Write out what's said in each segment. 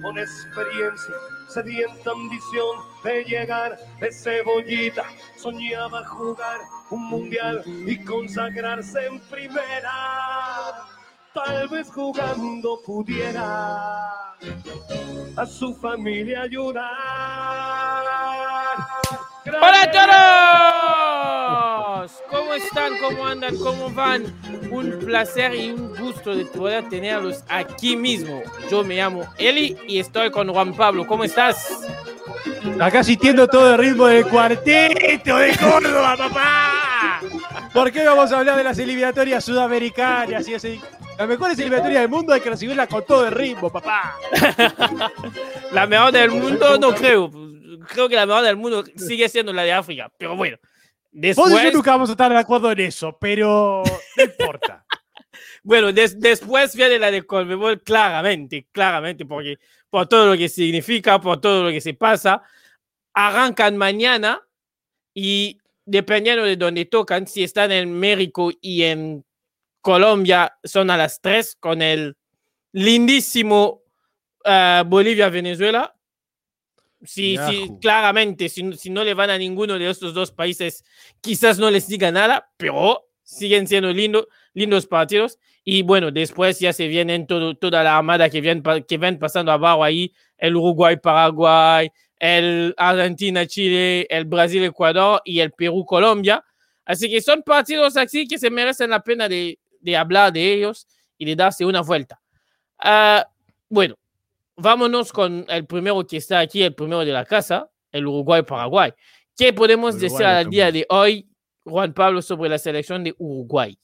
con experiencia, sedienta ambición de llegar de cebollita, soñaba jugar un mundial y consagrarse en primera. Tal vez jugando pudiera a su familia ayudar. ¡Hola a todos! ¿Cómo están? ¿Cómo andan? ¿Cómo van? Un placer y un gusto de poder tenerlos aquí mismo. Yo me llamo Eli y estoy con Juan Pablo. ¿Cómo estás? Acá sintiendo todo el ritmo del cuarteto de Córdoba, papá. ¿Por qué vamos a hablar de las eliminatorias sudamericanas y así? Las mejores eliminatorias del mundo hay que recibirlas con todo el ritmo, papá. la mejor del mundo no creo. Creo que la mejor del mundo sigue siendo la de África. Pero bueno. Después... Vos y yo nunca vamos a estar de acuerdo en eso, pero no importa. bueno, des después viene la de Colmebol claramente, claramente, porque por todo lo que significa, por todo lo que se pasa. Arrancan mañana y dependiendo de dónde tocan, si están en México y en Colombia, son a las 3 con el lindísimo uh, Bolivia-Venezuela. Sí, sí, claramente, si, si, no le van a ninguno de estos dos países, quizás no les diga nada, pero siguen siendo lindo, lindos partidos. Y bueno, después ya se vienen todo, toda la armada que ven, que ven pasando abajo ahí, el Uruguay-Paraguay, el Argentina-Chile, el Brasil-Ecuador y el Perú-Colombia. Así que son partidos así que se merecen la pena de, de hablar de ellos y de darse una vuelta. Uh, bueno, vámonos con el primero que está aquí, el primero de la casa, el Uruguay-Paraguay. ¿Qué podemos Uruguay, decir al día de hoy, Juan Pablo, sobre la selección de Uruguay?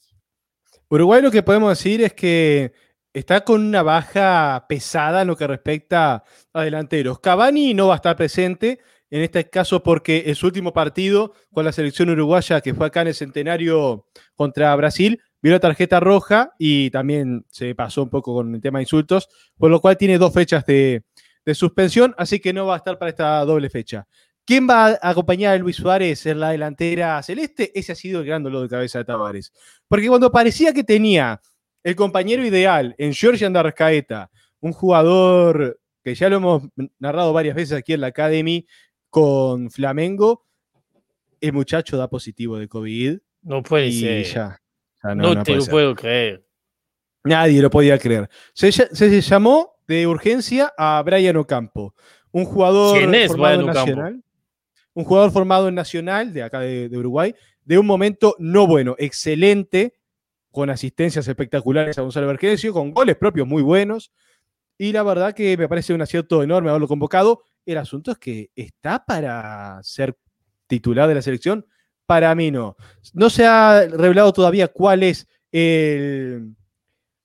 Uruguay lo que podemos decir es que está con una baja pesada en lo que respecta a delanteros. Cavani no va a estar presente, en este caso porque en su último partido con la selección uruguaya, que fue acá en el centenario contra Brasil, vio la tarjeta roja y también se pasó un poco con el tema de insultos, por lo cual tiene dos fechas de, de suspensión, así que no va a estar para esta doble fecha. ¿Quién va a acompañar a Luis Suárez en la delantera celeste? Ese ha sido el gran dolor de cabeza de Tavares. Porque cuando parecía que tenía el compañero ideal en George Andarcaeta, un jugador que ya lo hemos narrado varias veces aquí en la Academy con Flamengo, el muchacho da positivo de COVID. No puede y ser. Ya, ya no, no, te lo puedo creer. Nadie lo podía creer. Se, se, llamó de urgencia a Brian Ocampo, un jugador ¿Quién es formado Brian Nacional. Un jugador formado en Nacional, de acá de, de Uruguay, de un momento no bueno, excelente, con asistencias espectaculares a Gonzalo Vergesio, con goles propios muy buenos. Y la verdad que me parece un acierto enorme haberlo convocado. El asunto es que está para ser titular de la selección. Para mí no. No se ha revelado todavía cuál es el,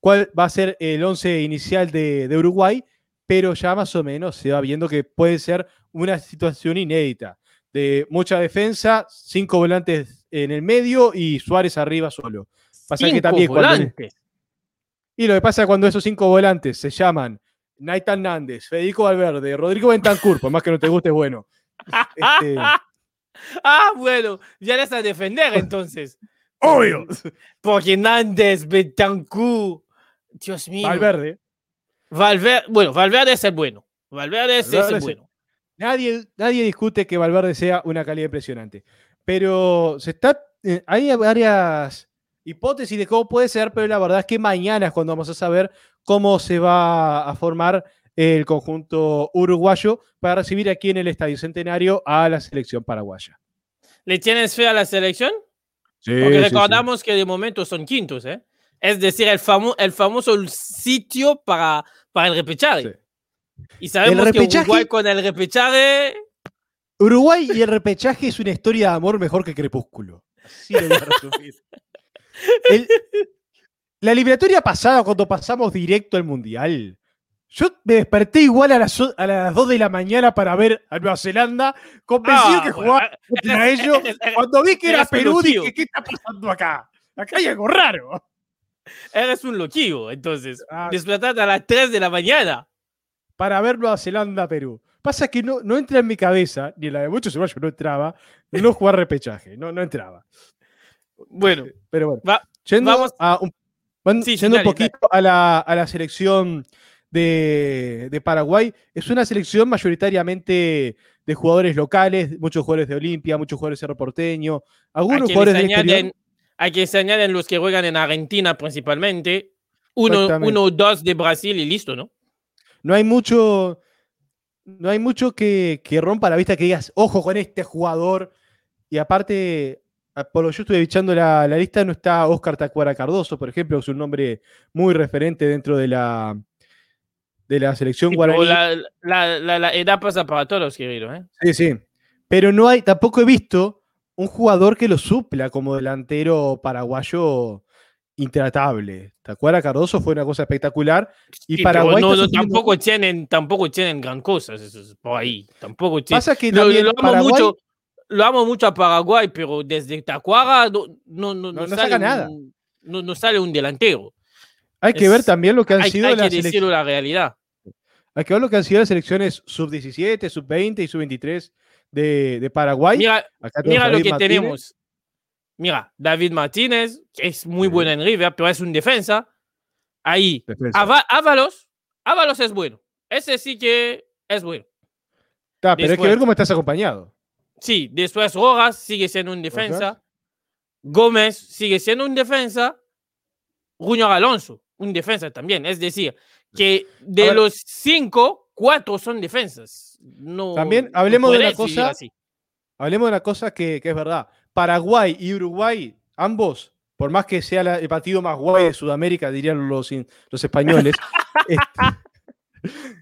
cuál va a ser el once inicial de, de Uruguay, pero ya más o menos se va viendo que puede ser una situación inédita de mucha defensa, cinco volantes en el medio y Suárez arriba solo. Pasa cinco que también volantes. Cuando, y lo que pasa cuando esos cinco volantes se llaman Naitan Nández, Federico Valverde, Rodrigo Bentancur, por más que no te guste, bueno. Este... ah, bueno, ya le a defender entonces. Obvio. Porque Nández, Bentancur, Dios mío. Valverde. Valverde, bueno, Valverde es el bueno. Valverde es, Valverde el es- bueno. Nadie, nadie discute que Valverde sea una calidad impresionante. Pero se está. eh, hay varias hipótesis de cómo puede ser, pero la verdad es que mañana es cuando vamos a saber cómo se va a formar el conjunto uruguayo para recibir aquí en el Estadio Centenario a la selección paraguaya. ¿Le tienes fe a la selección? Sí, Porque recordamos que de momento son quintos, ¿eh? Es decir, el, famo el famoso sitio para, para el repechaje. Y sabemos El que repechaje- Uruguay con el repechaje. Uruguay y el repechaje es una historia de amor mejor que Crepúsculo. Así lo voy a resumir. El- la eliminatoria pasada, cuando pasamos directo al Mundial, yo me desperté igual a las, a las 2 de la mañana para ver a Nueva Zelanda, convencido Ah, que jugaba contra ellos. Cuando vi que era Perú, dije, ¿qué está pasando acá? Acá hay algo raro. Eres un loquillo, entonces. Ah. Despertate a las 3 de la mañana. Para ver Nueva Zelanda, Perú. Pasa que no, no entra en mi cabeza, ni en la de muchos uruguayos no entraba, no jugar repechaje, no, no entraba. Bueno, Pero bueno. va- Yendo Vamos- a un, van- Sí, yendo un dale, poquito a la, a la selección de, de Paraguay es una selección mayoritariamente de jugadores locales, muchos jugadores de Olimpia, muchos jugadores de Cerro Porteño, algunos jugadores exterior. añaden, aquí se añaden los que juegan en Argentina principalmente. Uno, o dos de Brasil y listo, ¿no? No hay mucho, no hay mucho que, que rompa la vista que digas, ojo con este jugador. Y aparte, a- por lo que yo estuve echando la, la lista, no está Oscar Tacuara Cardoso, por ejemplo, que es un nombre muy referente dentro de la, de la selección Sí, guaraní. la, la- la- la edad pasa para todos, querido. ¿eh? Sí, sí. Pero no hay, tampoco he visto un jugador que lo supla como delantero paraguayo intratable. Tacuara Cardoso fue una cosa espectacular. Y Sí, Paraguay no, no, sufriendo- tampoco, tienen, tampoco tienen gran cosa por ahí. Tampoco tienen. Pasa que Lo, también lo amo Paraguay- mucho, lo amo mucho a Paraguay, pero desde Tacuara no, no, no, No- no no sale saca nada. un- no, no sale un delantero. hay que ver también lo que han Hay, sido hay que las decirlo selecciones. la realidad. Hay que ver lo que han sido las selecciones sub-17, sub-20 y sub-23 de, de Paraguay. Mira, mira lo David que Martínez. tenemos. Mira, David Martínez, que es muy Sí. bueno en River, pero es un defensa. Ahí, Defensa. Ava- Ábalos, Ábalos es bueno. Ese sí que es bueno. Ta, pero hay que después. ver cómo estás acompañado. Sí, después Rojas sigue siendo un defensa. Gómez sigue siendo un defensa. Junior Alonso, un defensa también. Es decir, que de los cinco, cuatro son defensas. No, También no hablemos de una cosa. Hablemos de una cosa que, que es verdad. Paraguay y Uruguay, ambos, por más que sea la- el partido más guay de Sudamérica, dirían los, los españoles, este,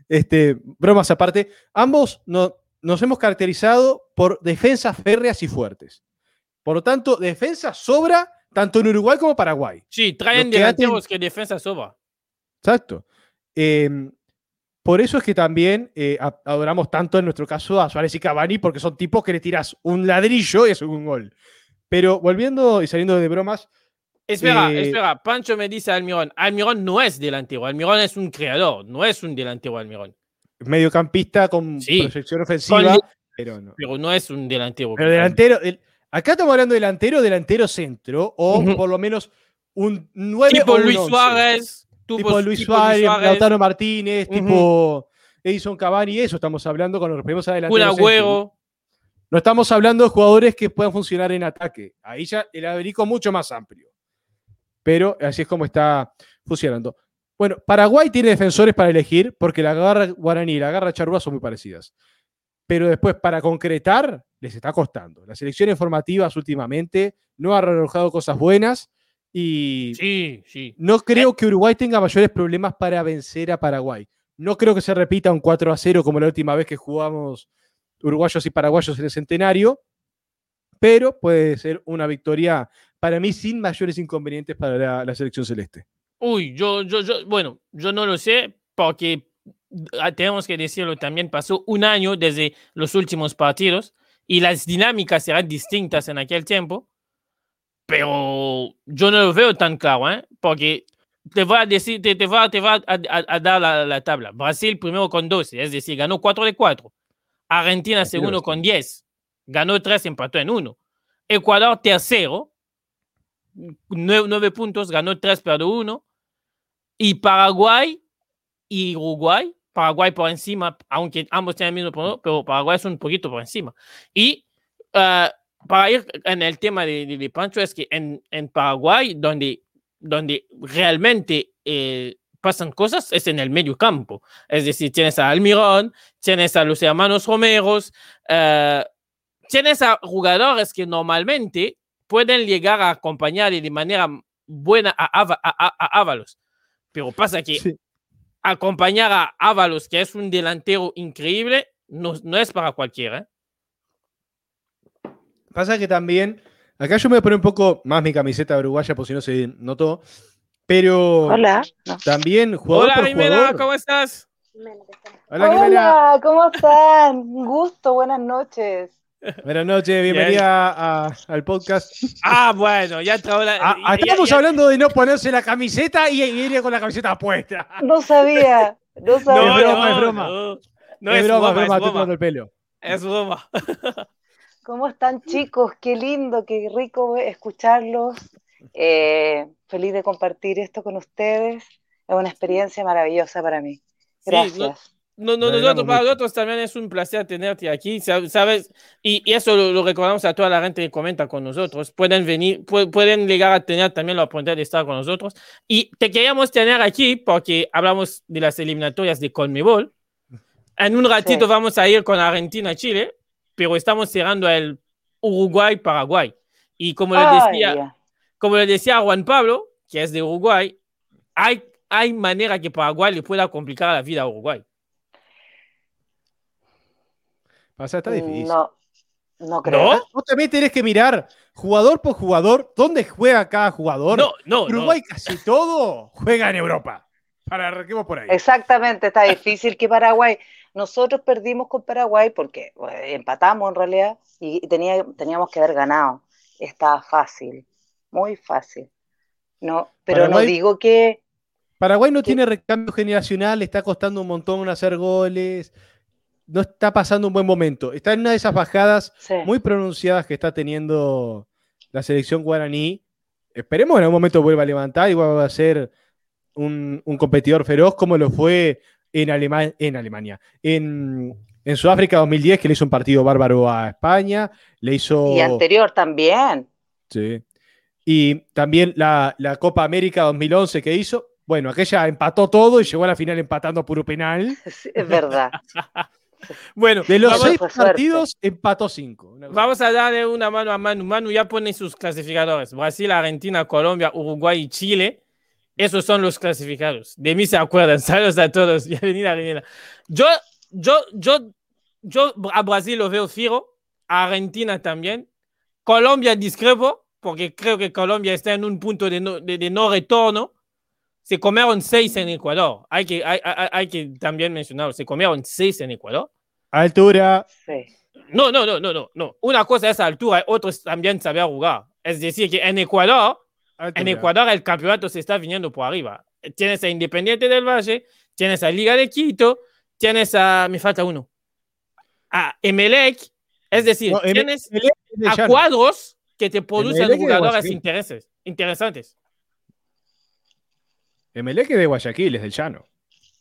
este, bromas aparte, ambos no- nos hemos caracterizado por defensas férreas y fuertes. Por lo tanto, defensa sobra tanto en Uruguay como Paraguay. Sí, traen delanteros que defensa sobra. Exacto. Eh, por eso es que también eh, adoramos tanto en nuestro caso a Suárez y Cavani, porque son tipos que le tiras un ladrillo y es un gol. Pero volviendo y saliendo de bromas, Espera, Eh, espera. Pancho me dice Almirón. Almirón no es delantero. Almirón es un creador. No es un delantero Almirón. mediocampista con Sí. proyección ofensiva, Con- pero no. Pero no es un delantero. Pero delantero, el- acá estamos hablando de delantero, delantero centro, o por lo menos un 9 Tipo o un Luis 11. Suárez. Tipo Luis Suárez, Lautaro Martínez, tipo Edison Cavani, eso estamos hablando cuando nos referimos a Un delantero centro. agüero. No estamos hablando de jugadores que puedan funcionar en ataque. Ahí ya el abanico es mucho más amplio. Pero así es como está funcionando. Bueno, Paraguay tiene defensores para elegir porque la garra guaraní y la garra charrúa son muy parecidas. Pero después, para concretar, les está costando. Las elecciones formativas últimamente no han arrojado cosas buenas y Sí, sí. no creo que Uruguay tenga mayores problemas para vencer a Paraguay. No creo que se repita un 4 a 0 como la última vez que jugamos uruguayos y paraguayos en el centenario, pero puede ser una victoria para mí sin mayores inconvenientes para la, la selección celeste. Uy, yo, yo, yo, bueno, yo no lo sé porque ah, tenemos que decirlo también, pasó un año desde los últimos partidos y las dinámicas serán distintas en aquel tiempo, pero yo no lo veo tan claro, ¿eh? porque te va a decir, te, te va, te va a, a- a dar la, la tabla. Brasil primero con 12, es decir, ganó 4 de 4. Argentina segundo con 10, ganó 3, empató en 1. Ecuador tercero, 9, puntos, ganó 3, perdió 1. Y Paraguay y Uruguay, Paraguay por encima, aunque ambos tienen el mismo punto, pero Paraguay es un poquito por encima. Y ah, para ir en el tema de, de- de Pancho, es que en, en Paraguay, donde, donde realmente eh, pasan cosas, es en el medio campo. Es decir, tienes a Almirón, tienes a los hermanos Romeros, eh, tienes a jugadores que normalmente pueden llegar a acompañar de manera buena a, Ava- a, a- a Ábalos. Pero pasa que Sí. acompañar a Ábalos, que es un delantero increíble, no, no es para cualquiera. ¿Eh? Pasa que también, acá yo me voy a poner un poco más mi camiseta uruguaya por si no se notó, pero Hola. También jugador Hola, por Jimena, jugador. ¿cómo estás? Hola, Jimena. Hola, ¿cómo están? Un gusto, buenas noches. Buenas noches, bienvenida a- al podcast. Ah, bueno, ya la. Ah, estamos ya- hablando de no ponerse la camiseta y y ir con la camiseta puesta. No sabía, no sabía. No, Es broma, no, es broma. No, no es, es, broma, broma, es broma, es estoy broma. tomando el pelo. Es broma. ¿Cómo están chicos? Qué lindo, qué rico escucharlos. Eh, feliz de compartir esto con ustedes. Es una experiencia maravillosa para mí. Gracias. No, no, Nos nosotros, para nosotros también es un placer tenerte aquí, sab- ¿sabes? Y, y eso lo, lo recordamos a toda la gente que comenta con nosotros. Pueden venir, pu- pueden llegar a tener también la oportunidad de estar con nosotros. Y te queríamos tener aquí porque hablamos de las eliminatorias de Conmebol. En un ratito Sí. vamos a ir con Argentina-Chile, pero estamos cerrando el Uruguay-Paraguay. Y como le decía, como le decía a Juan Pablo, que es de Uruguay, hay, hay manera que Paraguay le pueda complicar la vida a Uruguay. Pasa, está difícil. No, no creo. ¿No? Vos también tenés que mirar jugador por jugador dónde juega cada jugador. No, no, Uruguay casi todo juega en Europa. Para arranquemos por ahí. Exactamente, está difícil que Paraguay. Nosotros perdimos con Paraguay porque bueno, empatamos en realidad y tenía, teníamos que haber ganado. Estaba fácil, muy fácil. No, pero Paraguay- no digo que Paraguay no tiene recambio generacional, le está costando un montón hacer goles, no está pasando un buen momento. Está en una de esas bajadas sí. muy pronunciadas que está teniendo la selección guaraní. Esperemos que en algún momento vuelva a levantar y vuelva a ser un, un competidor feroz como lo fue en, Alema- en Alemania. En, en Sudáfrica 2010, que le hizo un partido bárbaro a España, le hizo... Y anterior también. Sí. Y también la, la Copa América 2011 que hizo. Bueno, aquella empató todo y llegó a la final empatando a puro penal. Sí, es verdad. Bueno, De los seis partidos, empató cinco. Vamos a darle una mano a Manu. Manu ya pone sus clasificadores. Brasil, Argentina, Colombia, Uruguay y Chile. Esos son los clasificados. De mí se acuerdan. Saludos a todos. Bienvenida, Daniela. Yo, yo, yo, yo a Brasil lo veo fijo. A Argentina también. Colombia discrepo, porque creo que Colombia está en un punto de no, de- de no retorno. Se comieron seis en Ecuador. Hay que, hay, hay- hay que también mencionarlo. Se comieron seis en Ecuador. Altura. Sí. No, no, no, no, no, no. Una cosa es altura, otro es también saber jugar. Es decir, que en Ecuador, altura. en Ecuador el campeonato se está viniendo por arriba. Tienes a Independiente del Valle, tienes a Liga de Quito, tienes a, me falta uno, a Emelec. Es decir, No, tienes Emelec de a cuadros que te producen Emelec de jugadores intereses, interesantes. Emelec es de Guayaquil, es del llano.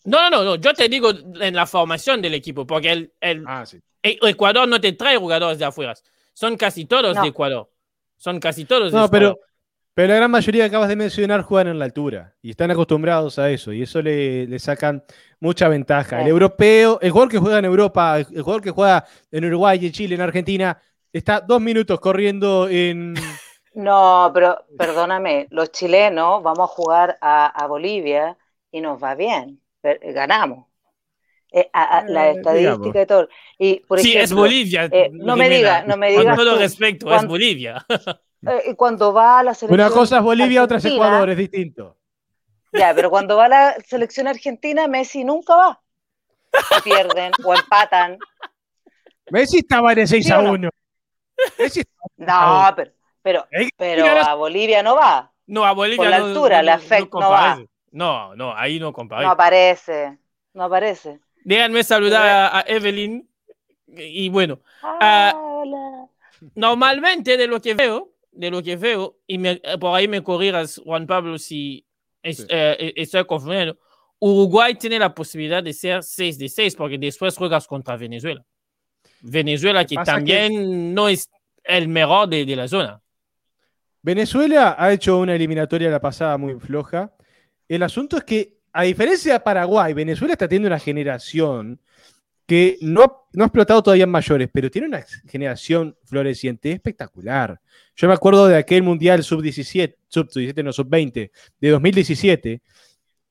No, no, no, yo te digo en la formación del equipo, porque el, el, Ah, sí. E- Ecuador no te trae jugadores de afuera. Son casi todos No. de Ecuador. Son casi todos de No, pero, Ecuador. pero la gran mayoría que acabas de mencionar juegan en la altura y están acostumbrados a eso y eso le, le sacan mucha ventaja. El europeo, el jugador que juega en Europa, el jugador que juega en Uruguay, en Chile, en Argentina, está dos minutos corriendo en... No, pero perdóname, los chilenos vamos a jugar a, a Bolivia y nos va bien, per- ganamos. Eh, a- a- la Eh, estadística digamos. y todo. Y, por sí, es ejemplo, Bolivia. eh, no me diga- no me Con digas todo tú, respeto, es Bolivia. eh, cuando va a la selección Una cosa es Bolivia, otra es Ecuador, es distinto. Ya, pero cuando va la selección argentina, Messi nunca va. O pierden o empatan. Messi estaba en el 6 ¿Sí a o no? 1. Messi No, pero, pero, a- a Bolivia no va. No, a Bolivia Por la no- altura, no, la no, FEC no comparece. No, no, ahí no compare. No aparece. No aparece. Déjenme saludar a, a Evelyn. Y bueno, Ah, hola. normalmente de lo que veo, de lo que veo, y me- eh, por ahí me corrijas, Juan Pablo, si es- Sí. eh, estoy confundiendo, Uruguay tiene la posibilidad de ser 6 de 6 porque después juegas contra Venezuela. Venezuela que- también no es el mejor de, de la zona. Venezuela ha hecho una eliminatoria la pasada muy floja. El asunto es que, a diferencia de Paraguay, Venezuela está teniendo una generación que no, ha- no ha explotado todavía en mayores, pero tiene una generación floreciente espectacular. Yo me acuerdo de aquel Mundial Sub-17, Sub-17, no, Sub-20, de 2017,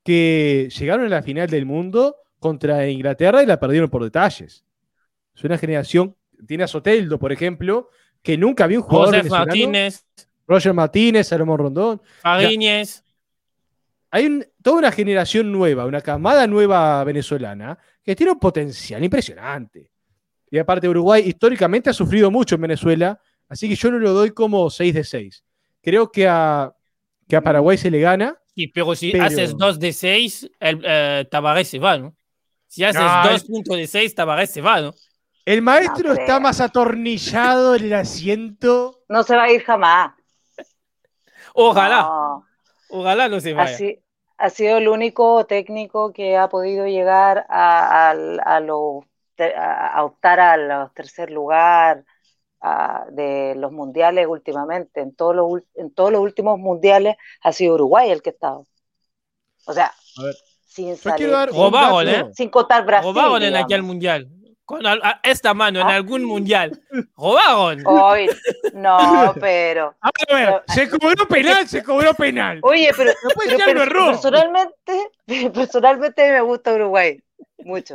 que llegaron a la final del mundo contra Inglaterra y la perdieron por detalles. Es una generación, tiene a Soteldo, por ejemplo, que nunca había un jugador José. Martínez, Roger Martínez, Salomón Rondón. Fariñez. Hay un- toda una generación nueva, una camada nueva venezolana que tiene un potencial impresionante. Y aparte, Uruguay históricamente ha sufrido mucho en Venezuela, así que yo no lo doy como 6 de 6. Creo que a, que a Paraguay se le gana. Sí, pero si Pero- haces 2 de 6, el eh, Tabaré se va, ¿no? Si haces No, 2 puntos de 6, Tabaré se va, ¿no? El maestro No está más atornillado en el asiento. No se va a ir jamás. Ojalá, No, ojalá no se vaya. así, ha sido el único técnico que ha podido llegar a, a, a, lo- a- optar a los tercer lugar a- de los mundiales últimamente. En todos los, en todos los últimos mundiales ha sido Uruguay el que ha estado. O sea, A ver, sin salir, sin. ¿eh? sin contar Brasil. En aquel mundial. Con a- esta mano, en Ah. algún mundial. Robaron. Hoy, no, pero. A ver, se cobró penal, se cobró penal. Oye, pero, personalmente, personalmente me gusta Uruguay. Mucho.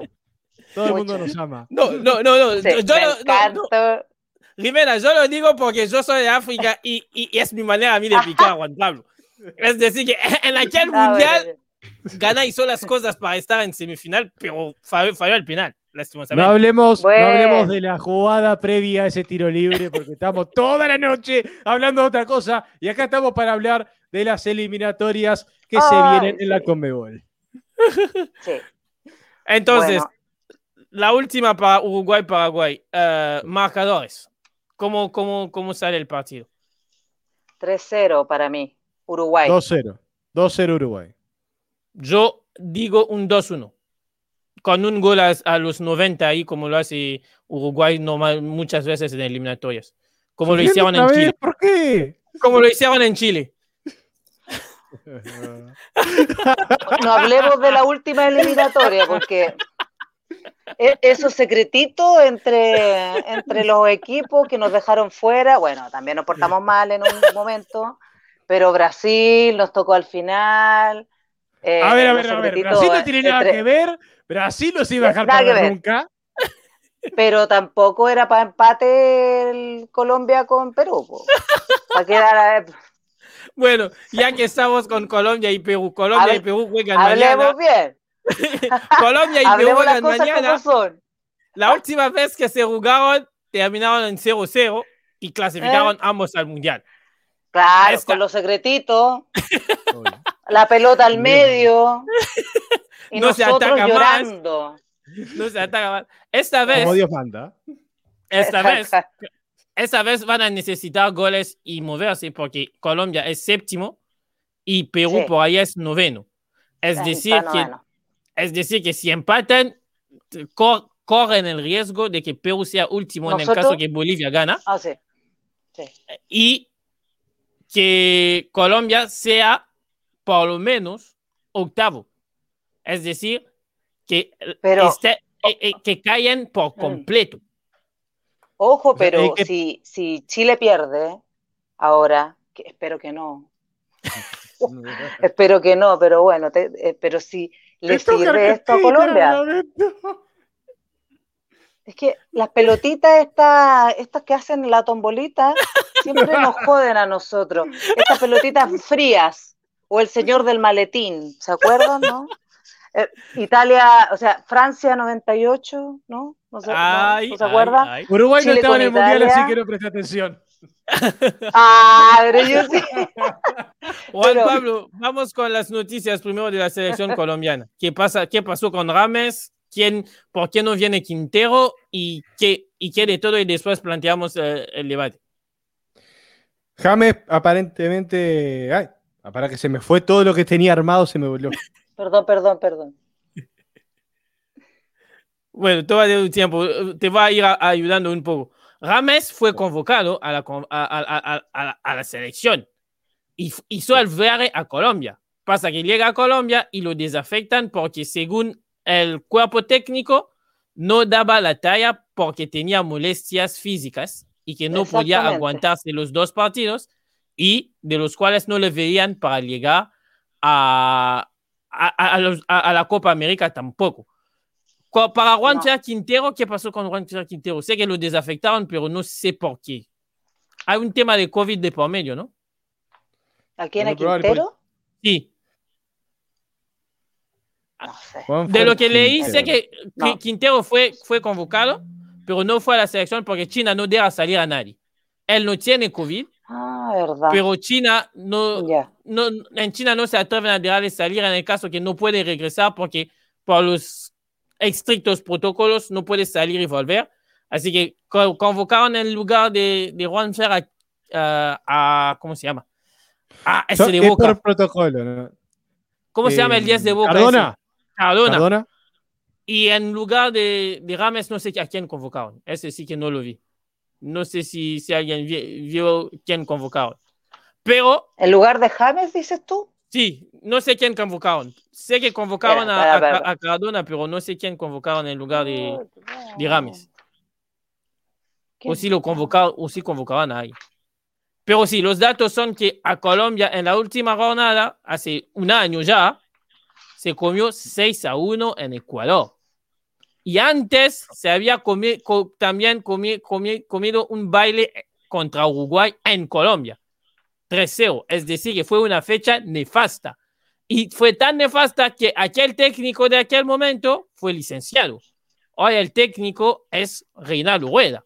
Todo el mundo nos ama. No, no, no, no. Sí, yo me no- no, no. encanta. Rivera, yo lo digo porque yo soy de África y, y- y es mi manera a mí de picar a Juan Pablo. Es decir, que en aquel Ah, mundial bueno, Gana hizo las cosas para estar en semifinal, pero falló, falló al final, No hablemos, Bueno. no hablemos de la jugada previa a ese tiro libre, porque estamos toda la noche hablando de otra cosa. Y acá estamos para hablar de las eliminatorias que se Ay, vienen en la sí. Conmebol. sí. Entonces, Bueno. la última para Uruguay-Paraguay. eh, marcadores. ¿Cómo, cómo, ¿Cómo sale el partido? 3-0 para mí. Uruguay. 2-0. 2-0 Uruguay. Yo digo un 2-1. Con un gol a, a los 90 ahí, como lo hace Uruguay normal, muchas veces en eliminatorias. Como lo hicieron en. Chile. ¿Por qué? Como lo hicieron en Chile. No hablemos de la última eliminatoria porque e- esos secretitos entre, entre los equipos que nos dejaron fuera, bueno, también nos portamos mal en un momento, pero Brasil nos tocó al final. eh, a ver, a ver, a ver. Brasil no tiene nada entre- que ver. Brasil no se iba a dejar perder ver. nunca. Pero tampoco era para empate el Colombia con Perú. po. Para quedar, Bueno, ya que estamos con Colombia y Perú, Colombia Hable- y Perú juegan mañana. hablemos bien, Colombia y Perú hablemos juegan mañana. son. La última vez que se jugaron, terminaron en 0-0 y clasificaron ¿Eh? ambos al Mundial. Claro, Esta- con los secretitos, la pelota al medio y No se nosotros ataca más. llorando. No se ataca más. Esta vez, Como Dios manda. esta vez, esta vez van a necesitar goles y moverse porque Colombia es séptimo y Perú Sí. por ahí es noveno. Es decir, que, noveno. es decir, que si empatan, cor- corren el riesgo de que Perú sea último en el caso que Bolivia gana Ah, sí. Sí. y que Colombia sea por lo menos octavo. Es decir, que, Pero- esté- eh, eh, que caigan por completo. Ojo, pero si, si Chile pierde ahora, que espero que no, espero que no, pero bueno, te- eh, pero si le Esto sirve esto a Colombia. Es que las pelotitas estas, estas que hacen la tombolita siempre nos joden a nosotros. Estas pelotitas frías o el señor del maletín, ¿se acuerdan, no? Eh, Italia, o sea, Francia 98, ¿no? ¿No se, Ay, no se acuerdan? ay. Uruguay no estaba en el mundial, así que no presté atención. Ah, pero yo sí. Juan Pero- Pablo, vamos con las noticias primero de la selección colombiana. ¿Qué, pasa, qué pasó con Rames? ¿Quién, ¿Por qué no viene Quintero? ¿Y qué, y qué de todo? Y después planteamos eh, el debate. James, aparentemente. Ay, para que se me fue todo lo que tenía armado, se me volvió. Perdón, perdón, perdón. Bueno, de un tiempo, te va a ir a- ayudando un poco. Rames fue convocado a la, con- a, a- a- a- a- a la selección y hizo el viaje a Colombia. Pasa que llega a Colombia y lo desafectan porque según el cuerpo técnico no daba la talla porque tenía molestias físicas y que no podía aguantarse los dos partidos y de los cuales no le veían para llegar a, a, a- a los- a- a la Copa América tampoco. Co- Para Juan No. Quintero, ¿qué pasó con Juan Quintero? Sé que lo desafectaron, pero no sé por qué. Hay un tema de COVID de por medio, ¿no? ¿A quién? ¿A Quintero? Sí. No sé. Juan De lo que leí, sé que No. Quintero fue, fue convocado, pero no fue a la selección porque China no deja salir a nadie. Él no tiene COVID, Ah, verdad. pero China no, no, en China no se atreven a dejarle salir en el caso que no puede regresar porque por los estrictos protocolos no puede salir y volver. Así que co- convocaron en lugar de, de Juan Fer a, a- a- ¿cómo se llama? A ese So- de es Boca. por protocolo, ¿no? ¿Cómo se llama el 10 de Boca? Cardona. Cardona. Y en lugar de, de Rames, no sé a quién convocaron. Ese sí que no lo vi. No sé si, si alguien vi- vio quién convocaron. Pero En lugar de James, dices tú. sí, no sé quién convocaron. Sé que convocaron a, Cardona, pero no sé quién convocaron en lugar de, de Rames. O si lo convocaron, o si convocaban ahí. Pero sí, los datos son que a Colombia en la última jornada, hace un año ya, se comió 6 a 1 en Ecuador. Y antes se había comi- co- también comi- comi- comido un baile contra Uruguay en Colombia. 3-0. Es decir, que fue una fecha nefasta. Y fue tan nefasta que aquel técnico de aquel momento fue licenciado. Hoy el técnico es Reinaldo Rueda.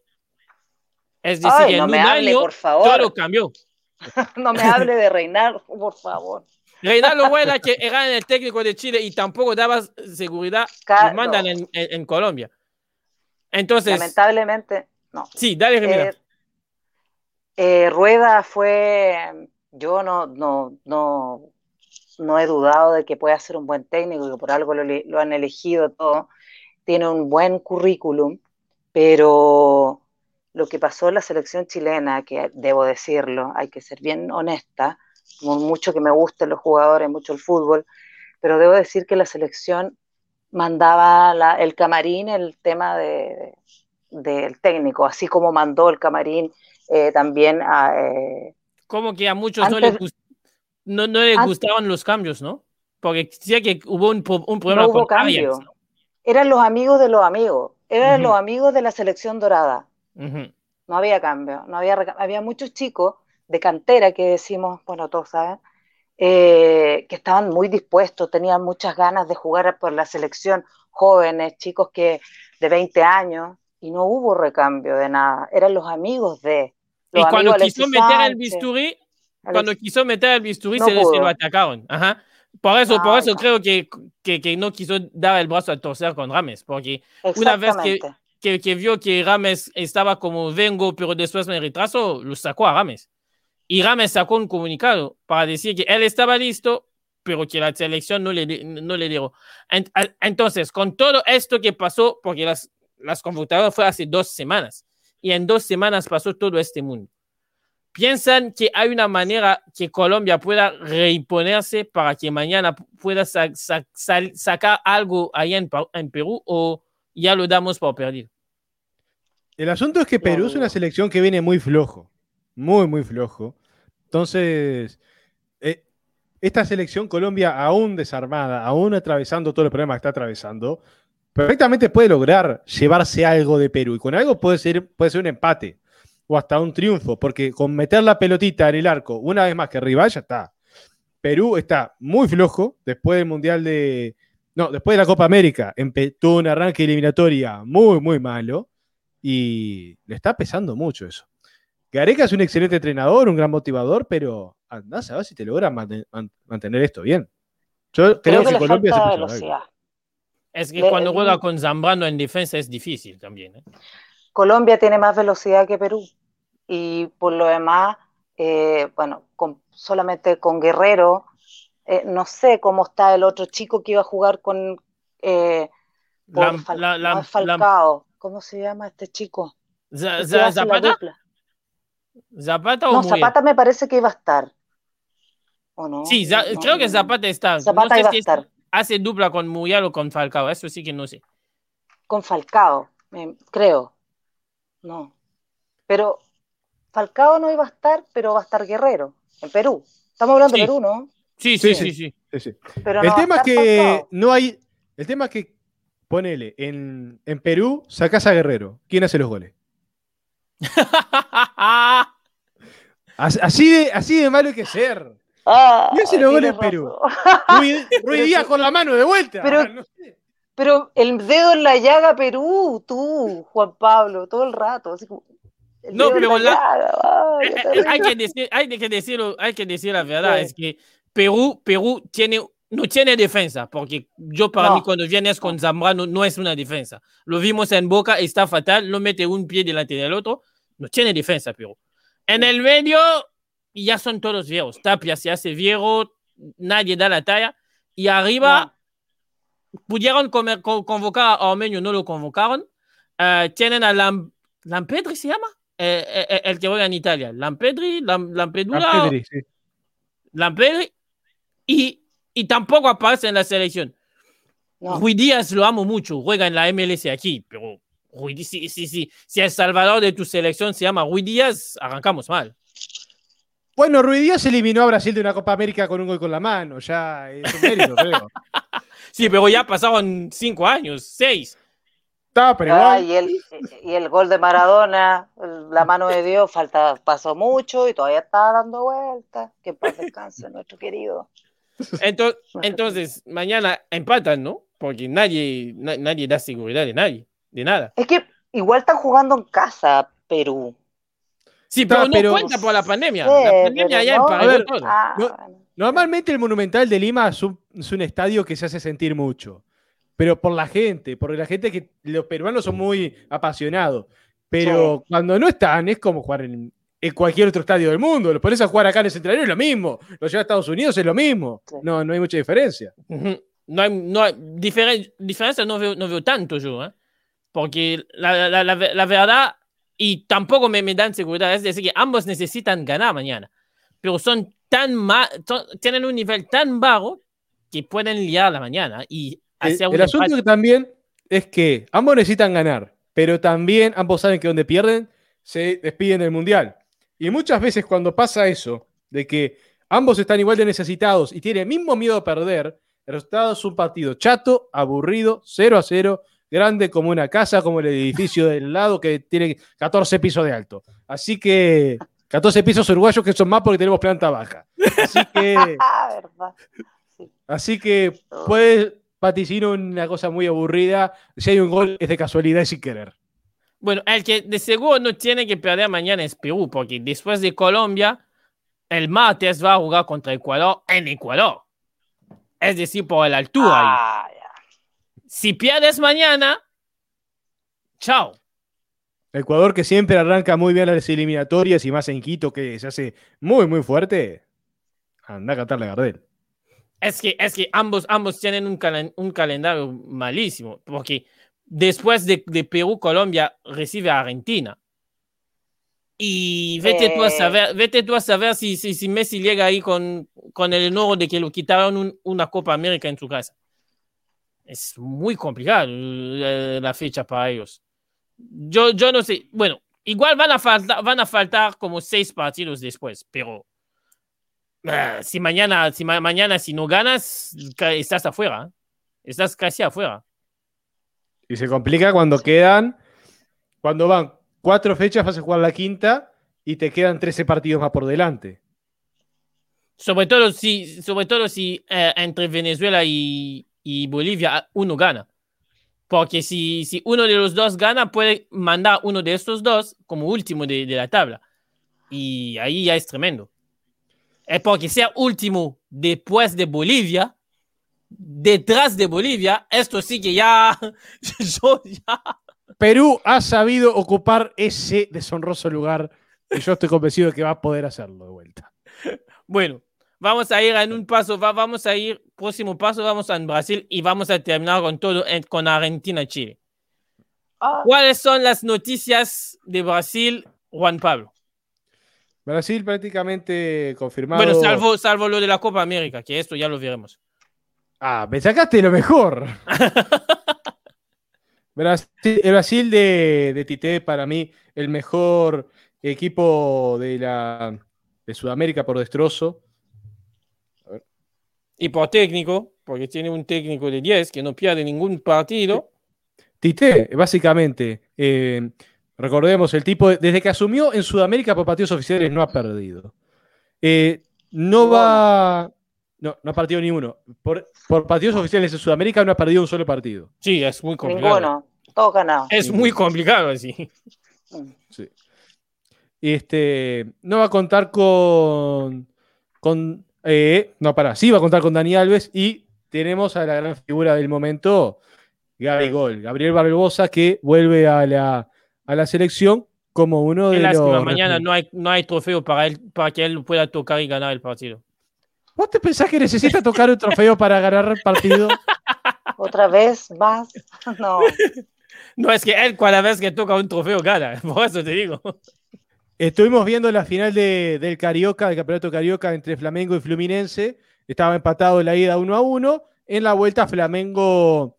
Es decir, Ay, que en no un me hable, año por favor. todo cambió. No me hable de reinar, por favor. Reinaldo Rueda, que era el técnico de Chile y tampoco daba seguridad, Ca- lo mandan en, en- en Colombia. Entonces, Lamentablemente, no. sí, dale. Eh, eh, Rueda fue, yo no, no, no, no he dudado de que pueda ser un buen técnico, que por algo lo, lo han elegido todo, tiene un buen currículum, pero lo que pasó en la selección chilena, que debo decirlo, hay que ser bien honesta, mucho que me gusten los jugadores, mucho el fútbol, pero debo decir que la selección mandaba la- el camarín el tema de, del técnico, así como mandó el camarín eh, también a... eh, Como que a muchos no les, gust- no, no les antes- gustaban los cambios, ¿no? Porque sé que hubo un, pro- un problema no hubo con cambio. Eran los amigos de los amigos, eran los amigos de la selección dorada. No había cambio, no había, había muchos chicos de cantera que decimos, bueno, todos saben, eh, que estaban muy dispuestos, tenían muchas ganas de jugar por la selección, jóvenes, chicos que de 20 años, y no hubo recambio de nada, eran los amigos de... Y Los cuando amigos quiso Alexis meter el bisturí, cuando quiso meter el bisturí, No se, se lo atacaron. Ajá. Por eso, por Ay, eso no. creo que, que, que no quiso dar el brazo a torcer con Rames, porque una vez que- que, que vio que Rames estaba como vengo, pero después me retraso, lo sacó a Rames. Y Rames sacó un comunicado para decir que él estaba listo, pero que la selección no le, no le dio. Entonces, con todo esto que pasó, porque las, las computadoras fue hace dos semanas, y en dos semanas pasó todo este mundo. ¿Piensan que hay una manera que Colombia pueda reimponerse para que mañana pueda sa- sa- sal- sacar algo allá en, en Perú o ya lo damos por perdido? El asunto es que Perú es una selección que viene muy flojo. Muy, muy flojo. Entonces, eh, esta selección Colombia, aún desarmada, aún atravesando todo el problema que está atravesando, perfectamente puede lograr llevarse algo de Perú. Y con algo puede ser, puede ser un empate o hasta un triunfo, porque con meter la pelotita en el arco una vez más que rival ya está. Perú está muy flojo después del Mundial de... No, después de la Copa América. Tuvo un arranque eliminatoria muy, muy malo y le está pesando mucho eso. Gareca es un excelente entrenador, un gran motivador, pero andás a ver si te logra manten- man- mantener esto bien. Yo creo, Creo que, que Colombia se falta velocidad. Es que Le- cuando juega con Zambrano en defensa es difícil también. ¿eh? Colombia tiene más velocidad que Perú y por lo demás, eh, bueno, con- solamente con Guerrero, eh, no sé cómo está el otro chico que iba a jugar con eh, Lam- Fal- la- Falcao, ¿cómo se llama este chico? Za- hace la ¿Zapata? ¿Zapata o No, Muriel? Zapata me parece que iba a estar. ¿O no? Sí, No, creo no, que. Zapata está. Zapata no sé iba a si estar. hace dupla con Muriel o con Falcao, eso sí que no sé. Con Falcao, creo. No. Pero Falcao no iba a estar, pero va a estar Guerrero, en Perú. Estamos hablando Sí. de Perú, ¿no? Sí, sí, Sí, sí, sí. Sí, sí. Pero El tema es que Falcao. no hay. El tema es que, ponele, en, en Perú sacás a Guerrero. ¿Quién hace los goles? As- Así de, así de malo hay que ser. Ah, ¿Quién hace los goles tienes en Perú? Rui, Rui Díaz con la mano de vuelta. Pero- No sé. Pero el dedo en la llaga, Perú, tú, Juan Pablo, todo el rato. Así como, el No, pero la- llaga, ay, hay, que decir, hay que decirlo, hay que decir la verdad, Sí. es que Perú, Perú tiene, no tiene defensa, porque yo para No. mí cuando vienes con Zambrano no es una defensa. Lo vimos en Boca, está fatal, no mete un pie delante del otro, no tiene defensa Perú. En el medio ya son todos viejos, Tapia se hace viejo, nadie da la talla, y arriba pudieron comer- convocar a Ormeño, no lo convocaron. Eh, tienen a Lam- Lampedri, ¿se llama? Eh, eh, el que juega en Italia. Lampedri, Lam- Lampedura, Lampedri, sí. Lampedri, y, y tampoco aparece en la selección. No. Rui Díaz lo amo mucho, juega en la MLS aquí, pero Rui Díaz, si, si, si, si el salvador de tu selección se llama Rui Díaz, arrancamos mal. Bueno, Ruiz Díaz eliminó a Brasil de una Copa América con un gol con la mano. Ya es un mérito, creo. Sí, pero ya pasaron cinco años, seis. Está, pero Ah, y, el, y el gol de Maradona, la mano de Dios, falta, pasó mucho y todavía está dando vueltas. Que paz descanse nuestro querido. Entonces, entonces, mañana empatan, ¿no? Porque nadie, na- nadie da seguridad de nadie, de nada. Es que igual están jugando en casa, Perú. Sí, pero no pero- cuenta por la pandemia. Sí, la pandemia ya no. emparejó A ver, todo. Ah, No. Normalmente el Monumental de Lima es un, es un estadio que se hace sentir mucho. Pero por la gente, porque la gente que los peruanos son muy apasionados. Pero cuando no están, es como jugar en, en cualquier otro estadio del mundo. Lo pones a jugar acá en el Centenario es lo mismo. Lo lleva a Estados Unidos es lo mismo. Sí. No, no hay mucha diferencia. Ujú. No hay, no hay diferen- diferencia, no veo, no veo tanto yo, ¿eh? Porque la, la- la- la verdad, y tampoco me, me dan seguridad, es decir, que ambos necesitan ganar mañana, pero son tan ma- son- tienen un nivel tan bajo que pueden liar la mañana y El, el asunto que también es que ambos necesitan ganar, pero también ambos saben que donde pierden se despiden del Mundial. Y muchas veces cuando pasa eso, de que ambos están igual de necesitados y tienen el mismo miedo a perder, el resultado es un partido chato, aburrido, 0 a 0, grande como una casa, como el edificio del lado que tiene 14 pisos de alto. Así que 14 pisos uruguayos que son más porque tenemos planta baja. Así que... Así que puede vaticinar una cosa muy aburrida. Si hay un gol, es de casualidad y sin querer. Bueno, el que de seguro no tiene que perder mañana es Perú, porque después de Colombia, el martes va a jugar contra Ecuador en Ecuador. Es decir, por la altura. Ah, ya. Si pierdes mañana, chao. Ecuador que siempre arranca muy bien las eliminatorias y más en Quito que se hace muy, muy fuerte. Anda a cantarle a Gardel. Es que, es que ambos, ambos tienen un, calen- un calendario malísimo, porque después de, de Perú, Colombia recibe a Argentina. Y vete tú a Eh. saber, vete tú a saber si, si, si Messi llega ahí con, con el enojo de que lo quitaron un- una Copa América en su casa. Es muy complicado eh, la fecha para ellos. Yo, yo no sé, bueno, igual van a faltar, van a faltar como seis partidos después, pero Ah, si mañana, si ma- mañana si no ganas, estás afuera. ¿eh? Estás casi afuera. Y se complica cuando quedan, cuando van cuatro fechas, vas a jugar la quinta y te quedan 13 partidos más por delante. Sobre todo si, sobre todo si eh, entre Venezuela y, y Bolivia ah, uno gana. Porque si, si uno de los dos gana, puede mandar uno de estos dos como último de, de la tabla. Y ahí ya es tremendo. Es porque sea último después de Bolivia, detrás de Bolivia, esto sí que ya, yo ya Perú ha sabido ocupar ese deshonroso lugar y yo estoy convencido de que va a poder hacerlo de vuelta. Bueno, vamos a ir en un paso, va- vamos a ir, próximo paso, vamos a Brasil y vamos a terminar con todo, en- con Argentina-Chile. Ah, ¿Cuáles son las noticias de Brasil, Juan Pablo? Brasil prácticamente confirmado. Bueno, salvo, salvo lo de la Copa América, que esto ya lo veremos. Ah, me sacaste lo mejor. Brasil, el Brasil de, de Tite, para mí, el mejor equipo de, la, de Sudamérica por destrozo. Y por técnico, porque tiene un técnico de 10 que no pierde ningún partido. Tite, básicamente, eh, recordemos, el tipo, desde que asumió en Sudamérica por partidos oficiales, no ha perdido. Eh, no va. No, no ha perdido ni uno. Por, por partidos oficiales en Sudamérica no ha perdido un solo partido. Sí, es muy complicado. ninguno. Todo ganado. Es muy complicado así. Sí. Este, no va a contar con. con eh, no, para, sí va a contar con Dani Alves y tenemos a la gran figura del momento, Gaby Gol, Gabriel Barbosa, que vuelve a la, a la selección como uno Qué de lástima, los. mañana no hay, no hay trofeo para, él, para que él pueda tocar y ganar el partido. ¿Vos te pensás que necesita tocar un trofeo para ganar el partido? Otra vez más. No. No, es que él cada vez que toca un trofeo gana, por eso te digo. Estuvimos viendo la final de- del Carioca, del Campeonato Carioca entre Flamengo y Fluminense. Estaba empatado en la ida 1 a 1. En la vuelta Flamengo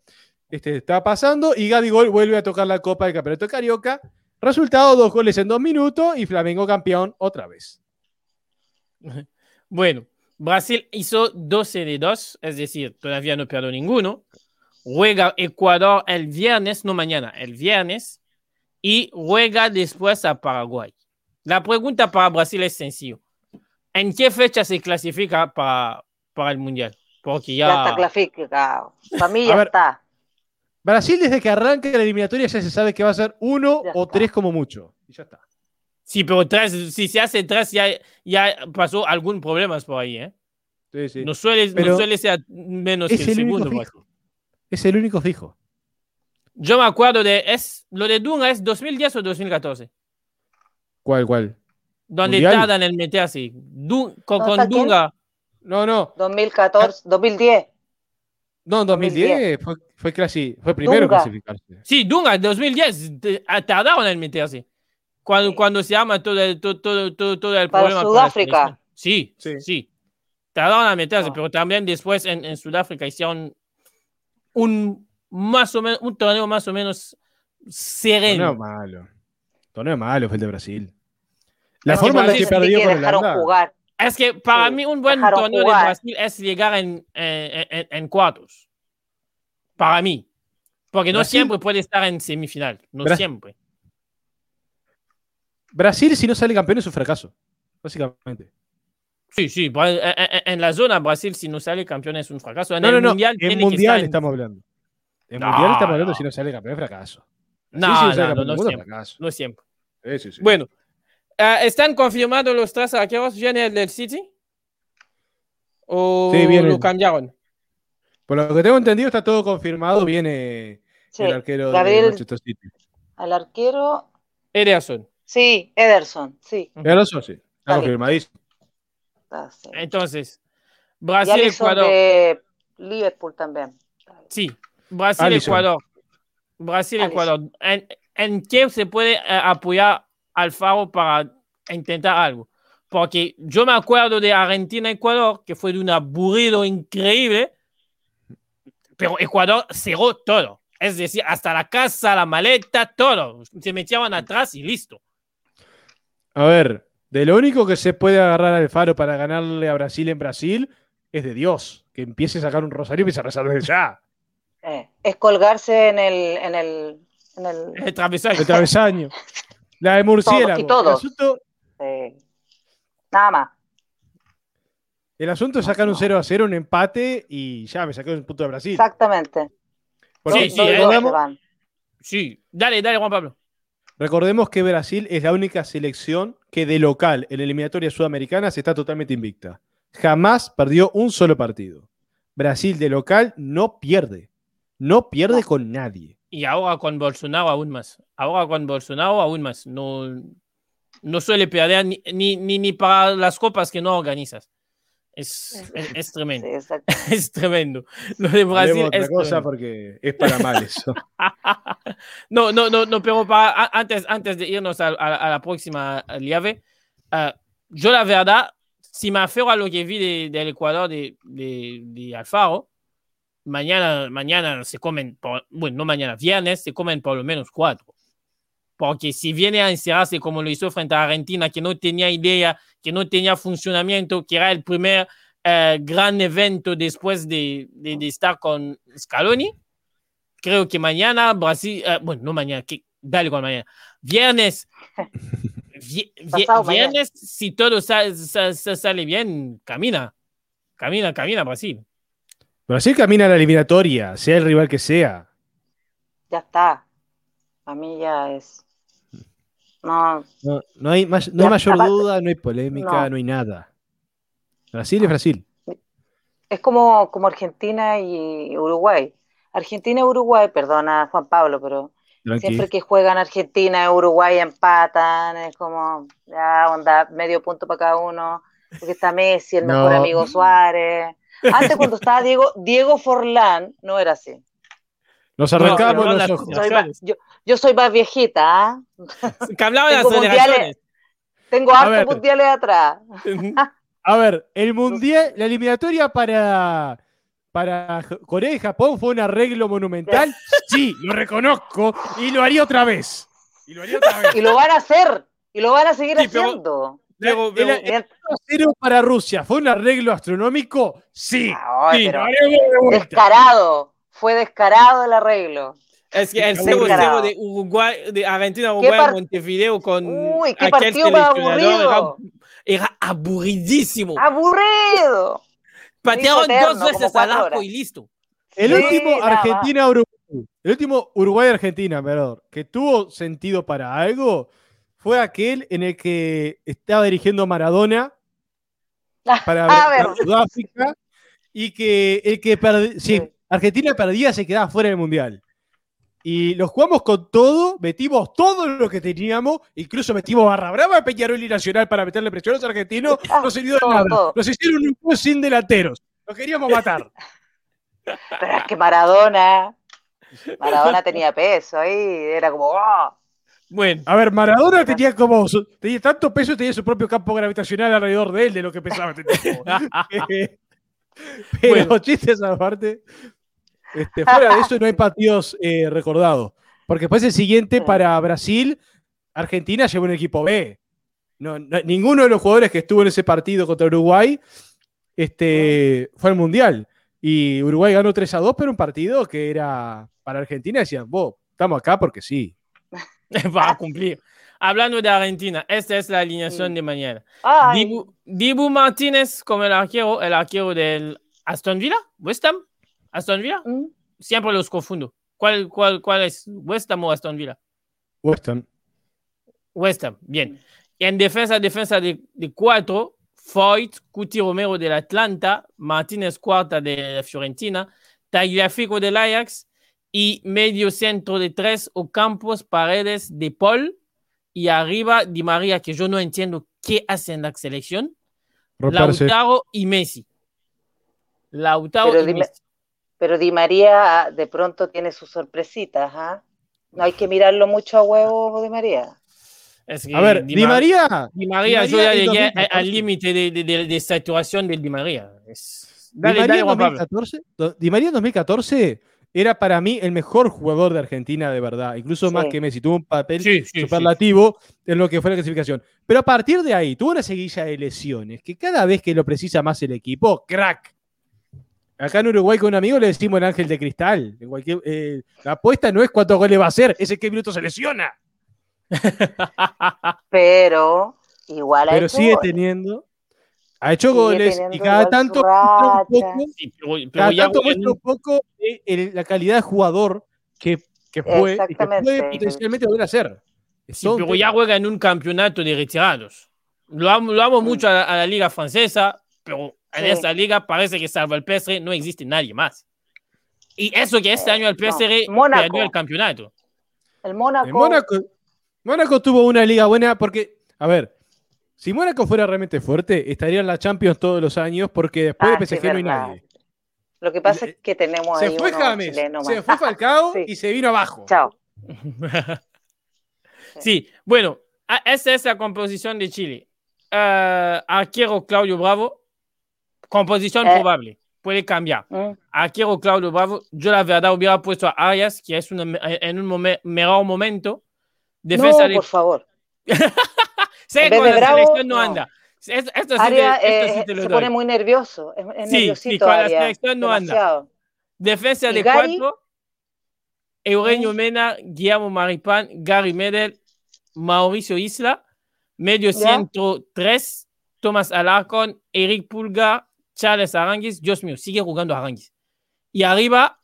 este, está pasando y Gabigol vuelve a tocar la copa del Campeonato Carioca. Resultado, dos goles en dos minutos y Flamengo campeón otra vez. Bueno, Brasil hizo 12 de 2, es decir, todavía no perdió ninguno. Juega Ecuador el viernes, no mañana, el viernes, y juega después a Paraguay. La pregunta para Brasil es sencillo. ¿En qué fecha se clasifica para, para el Mundial? Porque Ya, ya... está clasificado. Para mí ya ver. está. Brasil desde que arranca la eliminatoria ya se sabe que va a ser uno Ya o está. tres como mucho. Y ya está. Sí, pero tres, si se hace tres, ya, ya pasó algún problema por ahí, ¿eh? Sí, sí. No, suele, no suele ser menos que es el el único segundo. fijo. Es el único fijo. Yo me acuerdo de, es, lo de Dunga es 2010 o 2014. ¿Cuál, cuál? Donde ¿Mundial? tardan en meterse. Du- con, ¿No con? Dunga. No, no. 2014, 2010. No, en 2010 fue, fue, clasi- fue primero en Dunga. clasificarse. Sí, Dunga, en 2010. te- ah, tardaron en meterse. Cuando, Sí. cuando se llama todo el, todo, todo, todo, el Para problema. Sudáfrica. Sí, Sí. sí, Tardaron en meterse, Ah. pero también después en, en Sudáfrica hicieron un más o menos un torneo más o menos Torneo sereno. malo. Torneo malo fue el de Brasil. La Es forma en la que perdió con Holanda. jugar. Es que para Sí, mí un buen torneo de jugar. Brasil es llegar en, eh, en, en cuartos. Para mí. Porque no Brasil- siempre puede estar en semifinal. No Bra- siempre. Brasil, si no sale campeón, es un fracaso. Básicamente. Sí, sí. Bra- eh, eh, En la zona Brasil, si no sale campeón, es un fracaso. En No, el no, no. mundial, En tiene que mundial en- estamos hablando. En No, mundial estamos hablando no. si no sale campeón, es fracaso. No, Sí, sí, no, no, campeón no mundo, siempre. fracaso. No siempre. Sí, sí, sí. Bueno, eh, ¿están confirmados los tres arqueros? ¿Viene el del City? ¿O Sí, viene. lo cambiaron? Por lo que tengo entendido, está todo confirmado. Viene Sí. el arquero de Gabriel, Manchester City. al arquero. Ederson. Sí, Ederson. Sí. Alonso, sí. Está confirmadísimo. sí. Entonces, Y Brasil, Alisson Ecuador. de Liverpool también. Sí, Brasil, Alisson. Ecuador. Brasil, Alisson. Ecuador. ¿En, en qué se puede eh, apoyar al Faro para intentar algo? Porque yo me acuerdo de Argentina-Ecuador, que fue de un aburrido increíble, pero Ecuador cerró todo. Es decir, hasta la casa, la maleta, todo. Se metían atrás y listo. A ver, de lo único que se puede agarrar al Faro para ganarle a Brasil en Brasil es de Dios. Que empiece a sacar un rosario y empiece a rezar desde ya. Eh, es colgarse en el, en el, en el El travesaño. El travesaño. La de murciélago. y todos. El asunto, eh, nada más. el asunto es sacar un 0 a 0, un empate y ya me saqué un punto de Brasil. Exactamente. Porque Sí, sí, eh. Sí, dale, dale, Juan Pablo. Recordemos que Brasil es la única selección que de local en eliminatorias sudamericanas está totalmente invicta. Jamás perdió un solo partido. Brasil de local no pierde. No pierde con nadie. Y ahora con Bolsonaro aún más. Ahora con Bolsonaro aún más. No, no suele perder ni, ni, ni para las copas que no organizas. Es, es, es Sí, tremendo. exacto. Es tremendo. Lo de Brasil de es otra cosa tremendo. porque es para mal eso. no, no, no, no, pero para, antes, antes de irnos a, a- a la próxima llave, ah, yo la verdad, si me aferro a lo que vi de- del Ecuador de, de, de Alfaro, mañana, mañana se comen, por- bueno, no mañana, viernes se comen por lo menos cuatro. Porque si viene a encerrarse como lo hizo frente a Argentina, que no tenía idea, que no tenía funcionamiento, que era el primer eh, gran evento después de, de- de estar con Scaloni, creo que mañana Brasil, eh, bueno, no mañana, que, dale con mañana, viernes, vi- vi- Pasado mañana. viernes, si todo sa- sa- sa- sale bien, camina, camina, camina Brasil. Brasil camina a la eliminatoria, sea el rival que sea. Ya está. A mí ya es. No, No, no hay, más- no hay mayor aparte- duda, no hay polémica, no, No. hay nada. Brasil es Brasil. es como, como Argentina y Uruguay. Argentina y Uruguay, perdona Juan Pablo, pero siempre que juegan Argentina y Uruguay empatan, es como, ya onda, medio punto para cada uno. porque está Messi, el mejor amigo Suárez. Antes cuando estaba Diego, Diego Forlán, no era así. Nos No, arrancamos no los ojos. Soy yo, yo soy más viejita, ¿ah? Que hablaba de las Tengo hartos mundiales atrás. A ver, el mundial, la eliminatoria para, para Corea y Japón fue un arreglo monumental. Sí, lo reconozco y lo haría otra vez. Y lo haría otra vez. Y lo van a hacer, y lo van a seguir Sí, haciendo. El- pero- el- el 0 para Rusia fue un arreglo astronómico. Sí. Ay, Sí, descarado, fue descarado el arreglo. Es que el Qué 0-0 descarado. de Uruguay, de Argentina, Uruguay, par- Montevideo con Uy, qué aquel seleccionador. Era, era aburridísimo. ¡Aburrido! Patearon eterno, dos veces al arco horas. y listo. El Sí, último Argentina-Uruguay, el último Uruguay-Argentina, perdón, que tuvo sentido para algo, fue aquel en el que estaba dirigiendo Maradona para, ver. Sudáfrica y que el que perdi- si Sí. Argentina perdía se quedaba fuera del Mundial. Y los jugamos con todo, metimos todo lo que teníamos, incluso metimos barra brava a Peñarol y Nacional para meterle presión a los argentinos, no sirvió de todo, nada. Nos hicieron un juego sin delanteros. Los queríamos matar. Pero es que Maradona, Maradona tenía peso ahí, era como, ¡oh! Bueno, A ver, Maradona tenía como tenía tanto peso y tenía su propio campo gravitacional alrededor de él de lo que pesaba este tipo. Eh, Pero Bueno. chistes aparte. Este, fuera de eso no hay partidos eh, recordados. Porque después el siguiente para Brasil, Argentina llevó un equipo B. No, no- ninguno de los jugadores que estuvo en ese partido contra Uruguay este, fue al Mundial. Y Uruguay ganó 3 a 2, pero un partido que era para Argentina. Decían, vos, estamos acá porque sí. va a cumplir. Hablando de Argentina, esta es la alineación Sí. de mañana. Dibu, Dibu Martínez como el arquero, el arquero del Aston Villa, West Ham, Aston Villa, ¿mm? siempre los confundo. ¿Cuál, cuál, cuál es? ¿West Ham o Aston Villa? Weston. West Ham, bien. Y en defensa, defensa de, de cuatro, Foyt, Cuti Romero del Atlanta, Martínez Cuarta de la Fiorentina, Tagliafico del Ajax y medio centro de tres, Ocampos, Paredes de Paul y arriba Di María, que yo no entiendo qué hace en la selección. Lautaro y Messi. Lautaro Pero y dime- Messi. Pero Di María de pronto tiene sus sorpresitas, ¿ah? No hay que mirarlo mucho a huevo, Di María. Es que A ver, Di Mar- María. Di María, yo María ya en llegué a- 2014. al límite de, de, de- de saturación del Di María. Es- Di María, dale, en Juan Pablo. 2014, do- Di María en 2014 era para mí el mejor jugador de Argentina de verdad, incluso más que Messi. Tuvo un papel Sí, sí, sí. superlativo en lo que fue la clasificación. Pero a partir de ahí, tuvo una seguilla de lesiones que cada vez que lo precisa más el equipo, crack. Acá en Uruguay con un amigo le decimos el ángel de cristal. En cualquier, eh, la apuesta no es cuántos goles va a hacer, es en qué minuto se lesiona. Pero igual ha Pero sigue goles. teniendo. Ha hecho Sigue goles y cada tanto muestra un poco Sí, pero, pero Cada tanto muestra un poco el- la calidad de jugador que, que fue y que Exactamente. puede potencialmente volver a ser. Sí, pero ya juega en un campeonato de retirados. Lo amo, lo amo mucho a a la liga francesa, pero en Sí. esta liga parece que salvo el PSG no existe nadie más. Y eso que este Eh, año el no. PSG perdió el campeonato. El Mónaco. En Mónaco, Mónaco tuvo una liga buena porque, a ver, si Mónaco fuera realmente fuerte, estaría en la Champions todos los años porque después Ah, de sí, PSG no hay nadie. Lo que pasa es que tenemos Se ahí fue uno James, chileno se fue Falcao Sí. y se vino abajo. Chao. Sí, bueno, a- esta es la composición de Chile. Eh, arquero Claudio Bravo, composición Eh. probable, puede cambiar. ¿Mm? Arquero Claudio Bravo, yo la verdad hubiera puesto a Arias, que es una- en un momen- mejor momento. Defensa No, de por favor. Sé con de la Bravo, selección no, no. anda. Esto, esto sí, Aria te, esto eh, sí te lo se doy. pone muy nervioso. Es, es Sí, sí, con la selección no anda. Defensa ¿Y de Gary? cuatro. Eugenio Mm. Mena, Guillermo Maripán, Gary Medel, Mauricio Isla. Medio Ya. centro tres. Tomás Alarcón, Eric Pulgar, Charles Aranguis. Dios mío, sigue jugando Aranguis. Y arriba,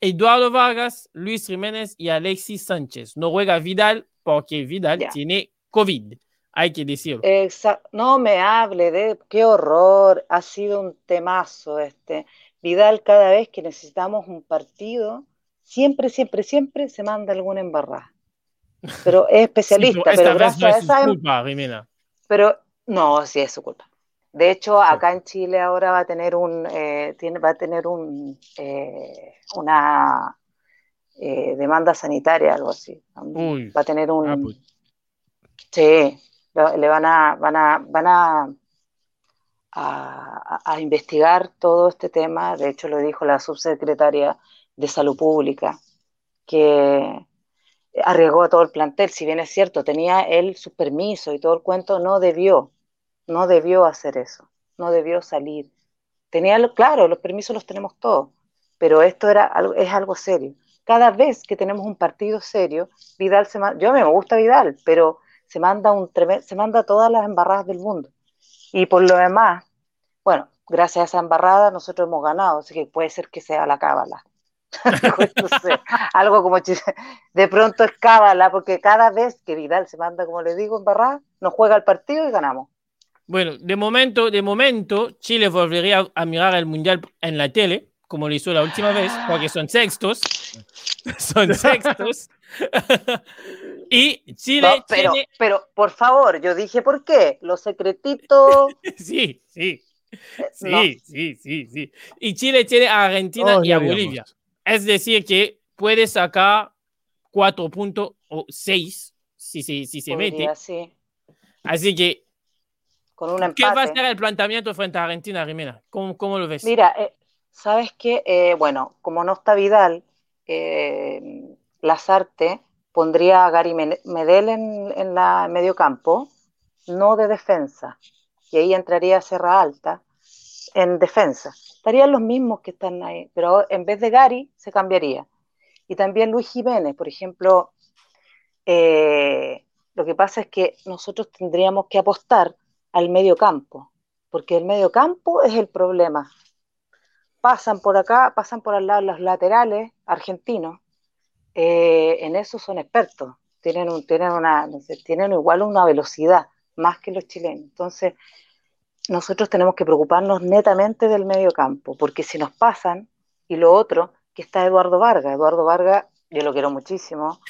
Eduardo Vargas, Luis Jiménez y Alexis Sánchez. No juega Vidal porque Vidal tiene COVID. Hay que decirlo. Exa- no me hable de qué horror, ha sido un temazo este. Vidal cada vez que necesitamos un partido, siempre, siempre, siempre se manda alguna embarrada. Pero es Sí, especialista, pero esta pero vez no gracias a es su esa, em- culpa, Jimena. pero no, sí es su culpa. De hecho, acá en Chile ahora va a tener un, eh, tiene, va a tener un, eh, una eh, demanda sanitaria, algo así. Uy. Va a tener un, Ah, pues. sí, lo- le van a, van a, van a, a, a investigar todo este tema. De hecho, lo dijo la subsecretaria de Salud Pública, que arriesgó a todo el plantel. Si bien es cierto, tenía él su permiso y todo el cuento, no debió, no debió hacer eso, no debió salir. Tenía, lo- claro, los permisos los tenemos todos, pero esto era algo, es algo serio. Cada vez que tenemos un partido serio, Vidal se manda, yo a mí me gusta Vidal, pero se manda un se manda todas las embarradas del mundo. Y por lo demás, bueno, gracias a esa embarrada nosotros hemos ganado, así que puede ser que sea la cábala. Algo como de pronto es cábala, porque cada vez que Vidal se manda, como le digo, embarrada, nos juega el partido y ganamos. Bueno, de momento, de momento, Chile volvería a mirar el mundial en la tele, como lo hizo la última vez, porque son sextos. Son sextos. y Chile No, pero, tiene. pero, por favor, yo dije, ¿por qué? Los secretitos. Sí, sí. Sí, no. sí, sí, sí. Y Chile tiene a Argentina Oh, y a Bolivia. digamos. Es decir, que puede sacar cuatro puntos o seis si, se- si se mete. sí, Así que, con un ¿qué va a ser el planteamiento frente a Argentina, Rimena? ¿Cómo, cómo lo ves? Mira, eh, ¿sabes qué? Eh, bueno, como no está Vidal, eh, Lazarte pondría a Gary Medel en, en la medio campo, no de defensa, y ahí entraría Serra Alta en defensa. Estarían los mismos que están ahí, pero en vez de Gary se cambiaría. Y también Luis Jiménez, por ejemplo, eh, lo que pasa es que nosotros tendríamos que apostar al medio campo, porque el medio campo es el problema. Pasan por acá, pasan por al lado los laterales argentinos, eh, en eso son expertos, tienen, un, tienen, una, tienen igual una velocidad más que los chilenos. Entonces, nosotros tenemos que preocuparnos netamente del medio campo, porque si nos pasan, y lo otro, que está Eduardo Vargas, Eduardo Vargas, yo lo quiero muchísimo,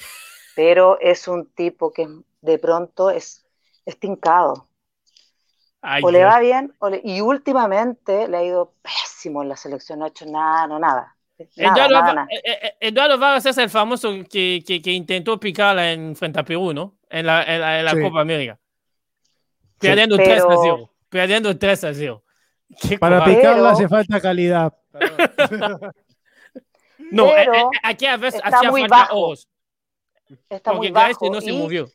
pero es un tipo que de pronto es, es tincado, Ay, o le va bien, o le- y últimamente le ha ido pésimo en la selección, no ha hecho nada, no nada. Nada, Eduardo, nada, Va- nada. eh, eh, Eduardo Vargas es el famoso que, que, que intentó picarla en frente a Perú, ¿no? En la, en la, en la Sí. Copa América. Perdiendo pero- 3 a 0. Perdiendo 3 a 0. Qué Para. Pero- picarla hace falta calidad. No, eh, pero eh, aquí a veces está hacía muy falta bajo, ojos. Está Porque muy bajo. Gaeste no se y, movió.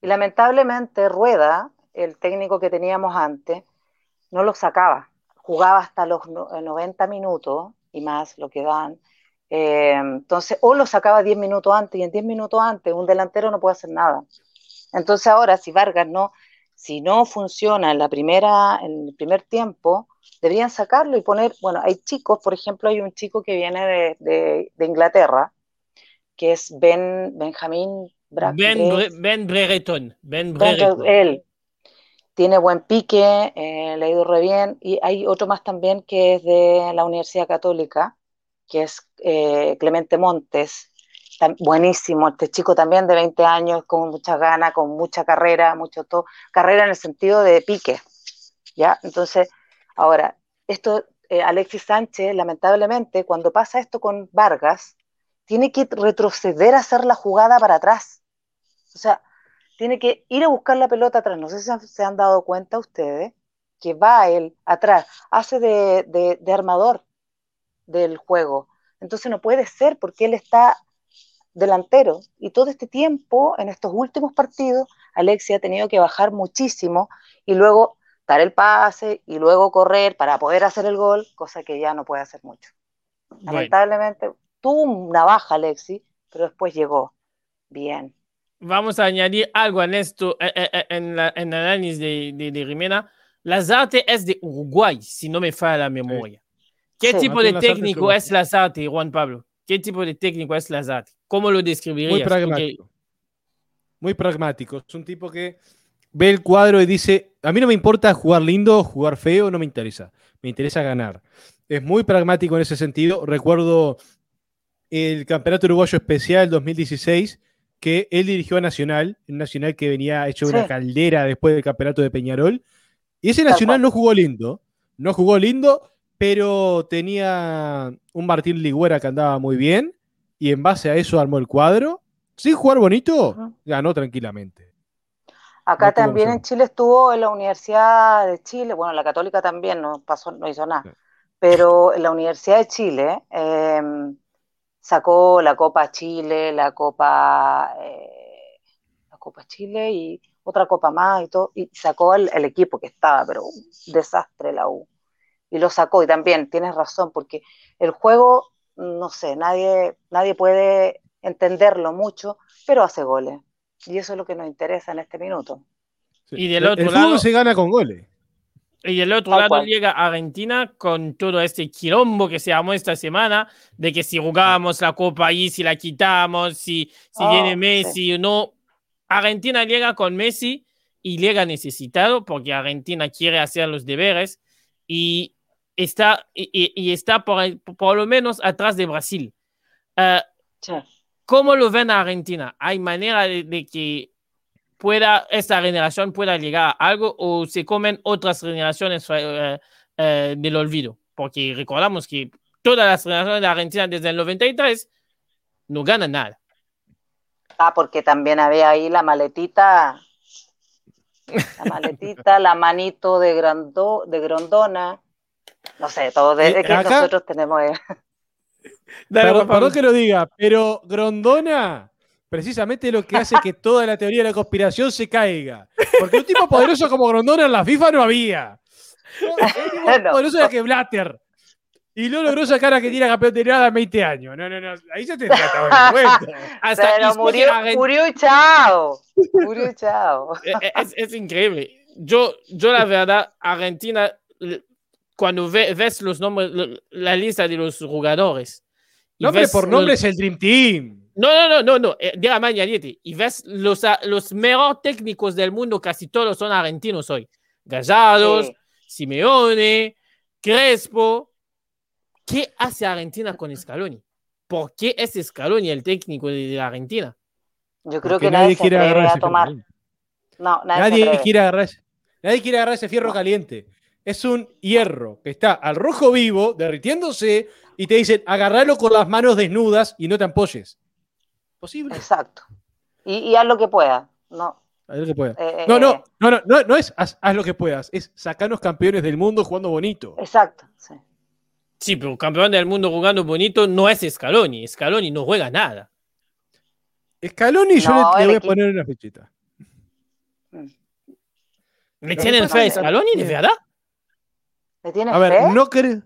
y lamentablemente Rueda, el técnico que teníamos antes, no lo sacaba. Jugaba hasta los no- eh, 90 minutos y más lo que dan. Eh, entonces, o lo sacaba 10 minutos antes y en 10 minutos antes un delantero no puede hacer nada. Entonces ahora, si Vargas no, si no funciona en la primera, en el primer tiempo, deberían sacarlo y poner, bueno, hay chicos, por ejemplo, hay un chico que viene de, de- de Inglaterra, que es Ben, Benjamín Bra- Ben, Bre- ben Brereton. Ben Ben- Brereton. él tiene buen pique, eh, le re bien, y hay otro más también que es de la Universidad Católica, que es eh, Clemente Montes, buenísimo, este chico también de 20 años, con muchas ganas, con mucha carrera, mucho todo, carrera en el sentido de pique, ¿ya? Entonces, ahora, esto, eh, Alexis Sánchez, lamentablemente, cuando pasa esto con Vargas, tiene que retroceder a hacer la jugada para atrás. O sea, tiene que ir a buscar la pelota atrás. No sé si se han dado cuenta ustedes que va él atrás, hace de, de, de armador del juego. Entonces no puede ser porque él está delantero. Y todo este tiempo, en estos últimos partidos, Alexia ha tenido que bajar muchísimo y luego dar el pase y luego correr para poder hacer el gol, cosa que ya no puede hacer mucho. Lamentablemente tuvo una baja Alexi, pero después llegó. Bien. Vamos a añadir algo en esto, eh, eh, eh, en, la, en el análisis de, de, de Rimena. Lazarte es de Uruguay, si no me falla la memoria. ¿Qué tipo de técnico es Lazarte, Juan Pablo? ¿Qué tipo de técnico es Lazarte? ¿Cómo lo describirías? Muy Porque- pragmático. Muy pragmático. Es un tipo que ve el cuadro y dice, a mí no me importa jugar lindo, jugar feo, no me interesa. Me interesa ganar. Es muy pragmático en ese sentido. Recuerdo el Campeonato Uruguayo Especial 2016 que él dirigió a Nacional, un Nacional que venía hecho una caldera después del Campeonato de Peñarol. Y ese Nacional no jugó lindo, no jugó lindo, pero tenía un Martín Ligüera que andaba muy bien y en base a eso armó el cuadro. Sin jugar bonito, ganó tranquilamente. Acá No también en Chile estuvo en la Universidad de Chile, bueno, la Católica también no pasó, no hizo nada, pero en la Universidad de Chile eh, sacó la Copa Chile, la Copa, eh, la Copa Chile y otra copa más y todo, y sacó el, el equipo que estaba, pero un desastre la U. Y lo sacó, y también tienes razón, porque el juego, no sé, nadie, nadie puede entenderlo mucho, pero hace goles. Y eso es lo que nos interesa en este minuto. Sí. Y del El- otro el fútbol lado- se gana con goles. Y del otro Tal lado cual. llega Argentina con todo este quilombo que se armó esta semana, de que si jugábamos la copa ahí, si la quitamos, si, si Oh, viene Messi o no. Argentina llega con Messi y llega necesitado porque Argentina quiere hacer los deberes y está, y, y- está por, por lo menos atrás de Brasil. Eh, Sí. ¿Cómo lo ven a Argentina? ¿Hay manera de, de que pueda esta generación pueda llegar a algo o se comen otras generaciones eh, eh, del olvido? Porque recordamos que todas las generaciones de Argentina desde el 93 no ganan nada. Ah, porque también había ahí la maletita, la maletita, la manito de, Grando, de Grondona, no sé, todo de, Eh, es que acá- nosotros tenemos... Dale, Perdón, perdón que lo diga, pero Grondona precisamente lo que hace que toda la teoría de la conspiración se caiga. Porque un tipo poderoso como Grondona en la FIFA no había. No, el tipo No. poderoso era que Blatter. Y no logró sacar a que tiene campeón de nada en 20 años. No, no, no. Ahí ya te trata de cuento. Hasta Pero murió, murió y chao, murió y chao. Es, es increíble. Yo, yo la verdad, Argentina, cuando ve- ves los nombres, la lista de los jugadores. Nombre ves por nombre es el Dream Team. No, no, no, no, no. eh, Dígame añadite. Y ves los, a- los mejores técnicos del mundo, casi todos son argentinos hoy. Gallados, Sí. Simeone, Crespo. ¿Qué hace Argentina con Scaloni? ¿Por qué es Scaloni el técnico de, la Argentina? Yo creo Porque que nadie, quiere agarrar ese tomar. No, nadie, quiere, agarrar, ese- nadie quiere agarrar ese fierro No. caliente. Es un hierro que está al rojo vivo, derritiéndose, y te dicen agarrarlo con las manos desnudas y no te ampolles. Posible. Exacto. Y, y haz lo que pueda. No, Haz lo que puedas. eh, No, eh, no, no, no, no, no es haz, haz lo que puedas, es sacarnos campeones del mundo jugando bonito. Exacto. sí. Sí, pero campeón del mundo jugando bonito no es Scaloni. Scaloni no juega nada. Scaloni yo le, le voy a equipo- poner una fichita. ¿Le Lo tienen fe a Scaloni, de verdad? ¿Le tienes A ver, fe? no cre-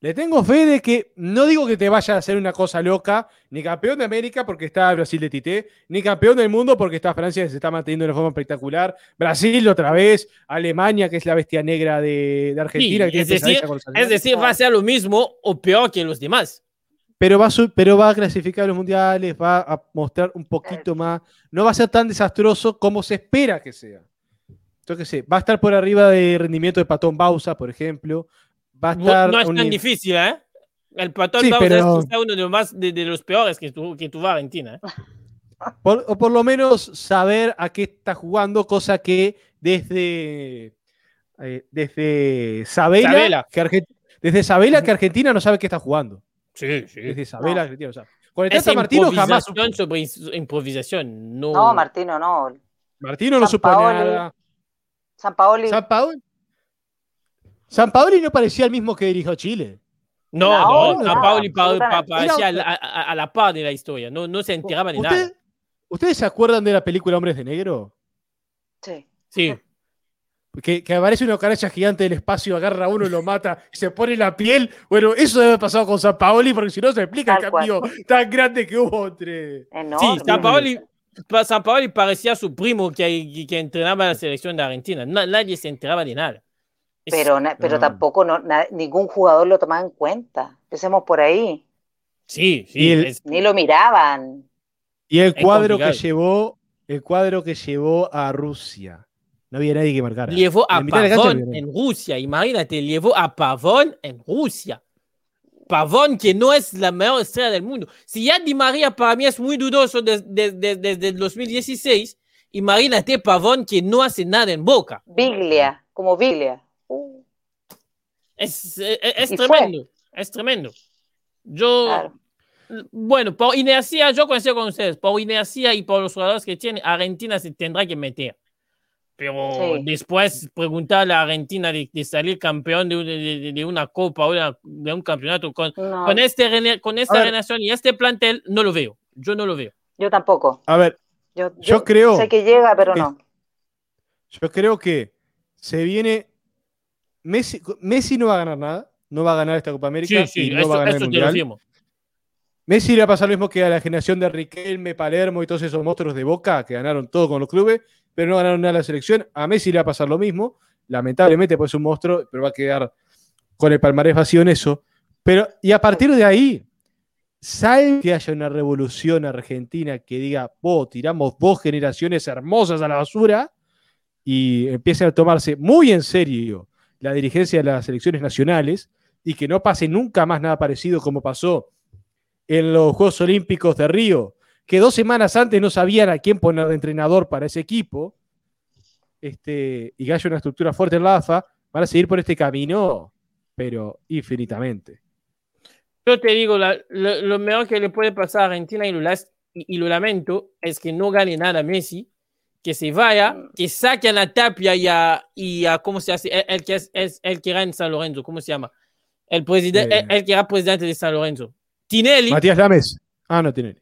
Le tengo fe de que no digo que te vaya a hacer una cosa loca, ni campeón de América porque está Brasil de Tite, ni campeón del mundo porque está Francia que se está manteniendo de una forma espectacular, Brasil otra vez, Alemania que es la bestia negra de, de Argentina. Sí, que es decir, con los Es decir, va a ser lo mismo o peor que los demás. pero, va a su- pero va a clasificar a los mundiales, va a mostrar un poquito más, no va a ser tan desastroso como se espera que sea. Yo qué sé, va a estar por arriba de rendimiento de Patón Bausa, por ejemplo. Va a No, estar no es un tan ni- difícil, ¿eh? El patón Sí, Bausa pero- es quizá uno de los, más, de, de los peores que, tu, que tuvo Argentina. ¿eh? Por- o por lo menos saber a qué está jugando, cosa que desde, eh, desde Sabela, Sabela. Que desde Sabela que Argentina no sabe qué está jugando. Sí, sí. Desde Sabela No. Argentina no sabe. Con el Tata Martino jamás sobre improvisación. No, No, Martino, no. Martino no supo nada. San Paoli. San Paoli. San Paoli no parecía el mismo que dirigió Chile. no, No, no, San Paoli pa- pa- absolutamente. parecía a, a- a la par de la historia. No, no se enteraba de ¿Usted- nada. ¿Ustedes se acuerdan de la película Hombres de Negro? Sí. Sí. Que, que aparece una caracha gigante del espacio, agarra a uno y lo mata, y se pone la piel. Bueno, eso debe haber pasado con San Paoli, porque si no se explica el Tal cual. cambio tan grande que hubo entre. Enorme. Sí, San Paoli, pa- San Paoli parecía su primo que, que entrenaba a la selección de Argentina. Na- nadie se enteraba de nada. Pero, na- pero No. tampoco no, na- ningún jugador lo tomaba en cuenta. Empecemos por ahí. sí, sí. El- es- Ni lo miraban. Y el cuadro que llevó, el cuadro que llevó a Rusia. No había nadie que marcara. llevó a Pavón en Rusia. Imagínate, llevó a Pavón en Rusia. Pavón, que no es la mejor estrella del mundo. Si ya Di María para mí es muy dudoso desde, desde, desde el 2016, Imagínate Pavón que no hace nada en Boca. Biglia, como Biglia. Es, es- es Y tremendo, es tremendo. Yo, claro. bueno, por inercia, yo coincido con ustedes, por inercia y por los jugadores que tiene, Argentina se tendrá que meter. Pero Sí. después preguntarle a Argentina de, de salir campeón de, de- de- de una copa o de, un campeonato con, No, con, este, con esta ver. generación y este plantel, no lo veo. Yo no lo veo. yo tampoco. A ver, Yo, Yo creo Sé que llega, pero que- no. yo creo que se viene. Messi, Messi no va a ganar nada. No va a ganar esta Copa América. Sí, sí, y no esto, va a ganar el lo Mundial. Messi le va a pasar lo mismo que a la generación de Riquelme, Palermo y todos esos monstruos de Boca que ganaron todo con los clubes, pero no ganaron nada la selección. A Messi le va a pasar lo mismo. Lamentablemente, pues es un monstruo, pero va a quedar con el palmarés vacío en eso. Pero, y a partir de ahí, salve que haya una revolución argentina que diga, vos, tiramos dos generaciones hermosas a la basura y empiecen a tomarse muy en serio la dirigencia de las selecciones nacionales y que no pase nunca más nada parecido como pasó en los Juegos Olímpicos de Río, que dos semanas antes no sabían a quién poner de entrenador para ese equipo, este, y que una estructura fuerte en la AFA, van a seguir por este camino, pero infinitamente. Yo te digo, la- lo, lo mejor que le puede pasar a Argentina, y lo, y lo lamento, es que no gane nada Messi, que se vaya, que saquen a Tapia y a, y a ¿cómo se hace? El, el que es, es- el que era en San Lorenzo, ¿cómo se llama? El, presidente, Eh. el, el que era presidente de San Lorenzo. Tinelli, Matías Lames. Ah, no tiene.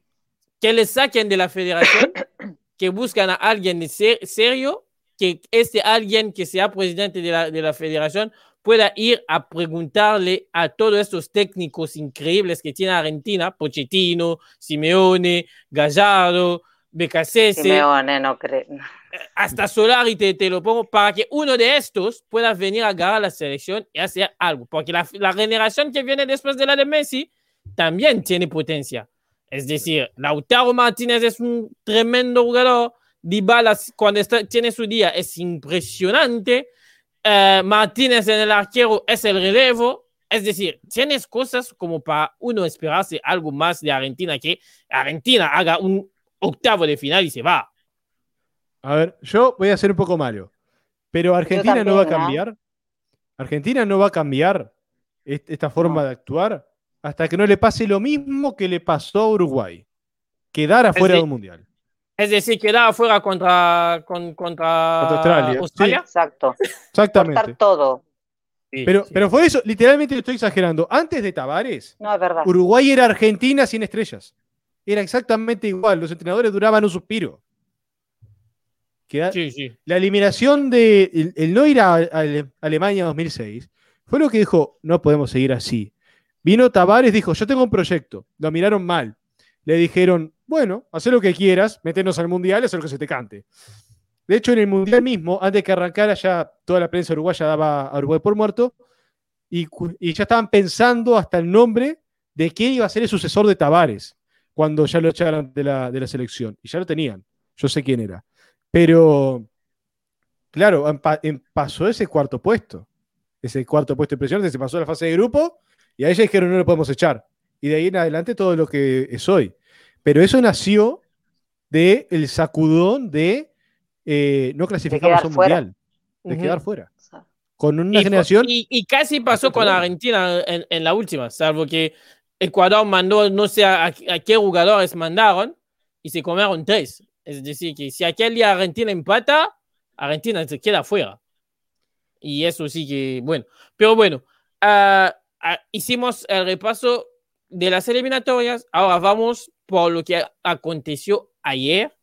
que le saquen de la federación, que buscan a alguien de ser- serio, que este alguien que sea presidente de la, de la federación pueda ir a preguntarle a todos estos técnicos increíbles que tiene Argentina, Pochettino, Simeone, Gallardo, Becasese, Simeone, no creo. hasta Solari te, te lo pongo, para que uno de estos pueda venir a agarrar la selección y hacer algo, porque la, la generación que viene después de la de Messi también tiene potencia. Es decir, Lautaro Martínez es un tremendo jugador, Dybala cuando está, tiene su día es impresionante, Eh, Martínez en el arquero es el relevo, es decir, tienes cosas como para uno esperarse algo más de Argentina, que Argentina haga un octavo de final y se va. A ver, yo voy a ser un poco malo, pero Argentina no va a ¿ah? cambiar. Argentina no va a cambiar est- esta forma No. de actuar hasta que no le pase lo mismo que le pasó a Uruguay, quedar afuera de- de un mundial. Es decir, quedaba fuera contra, con- contra, Contra Australia, Exacto. Exactamente. Cortar todo. Sí, Pero, sí. pero fue eso, literalmente lo estoy exagerando. Antes de Tavares, No, es verdad. Uruguay era Argentina sin estrellas. Era exactamente igual. Los entrenadores duraban un suspiro. Queda- Sí, sí. La eliminación de el, el no ir a, a Ale- Alemania 2006 fue lo que dijo, no podemos seguir así. Vino Tavares, dijo, yo tengo un proyecto. Lo miraron mal. Le dijeron, bueno, haz lo que quieras, meternos al mundial, haz lo que se te cante. De hecho, en el mundial mismo, antes que arrancara, ya toda la prensa uruguaya daba a Uruguay por muerto y, y ya estaban pensando hasta el nombre de quién iba a ser el sucesor de Tavares cuando ya lo echaran de la, de la selección. Y ya lo tenían. Yo sé quién era. Pero, claro, empa- em- pasó ese cuarto puesto. Ese cuarto puesto impresionante, se pasó a la fase de grupo y ahí ya dijeron no lo podemos echar. Y de ahí en adelante todo lo que es hoy. Pero eso nació del el sacudón de eh, no clasificamos a un fuera. mundial, de Ujú. quedar fuera. Con una Y, generación. y- y casi pasó con. Argentina en, en la última, salvo que Ecuador mandó, no sé a, a qué jugadores mandaron y se comieron tres. Es decir, que si aquel día Argentina empata, Argentina se queda fuera. Y eso sí que, bueno. Pero bueno, ah, ah, hicimos el repaso de las eliminatorias. Ahora vamos por lo que aconteció ayer,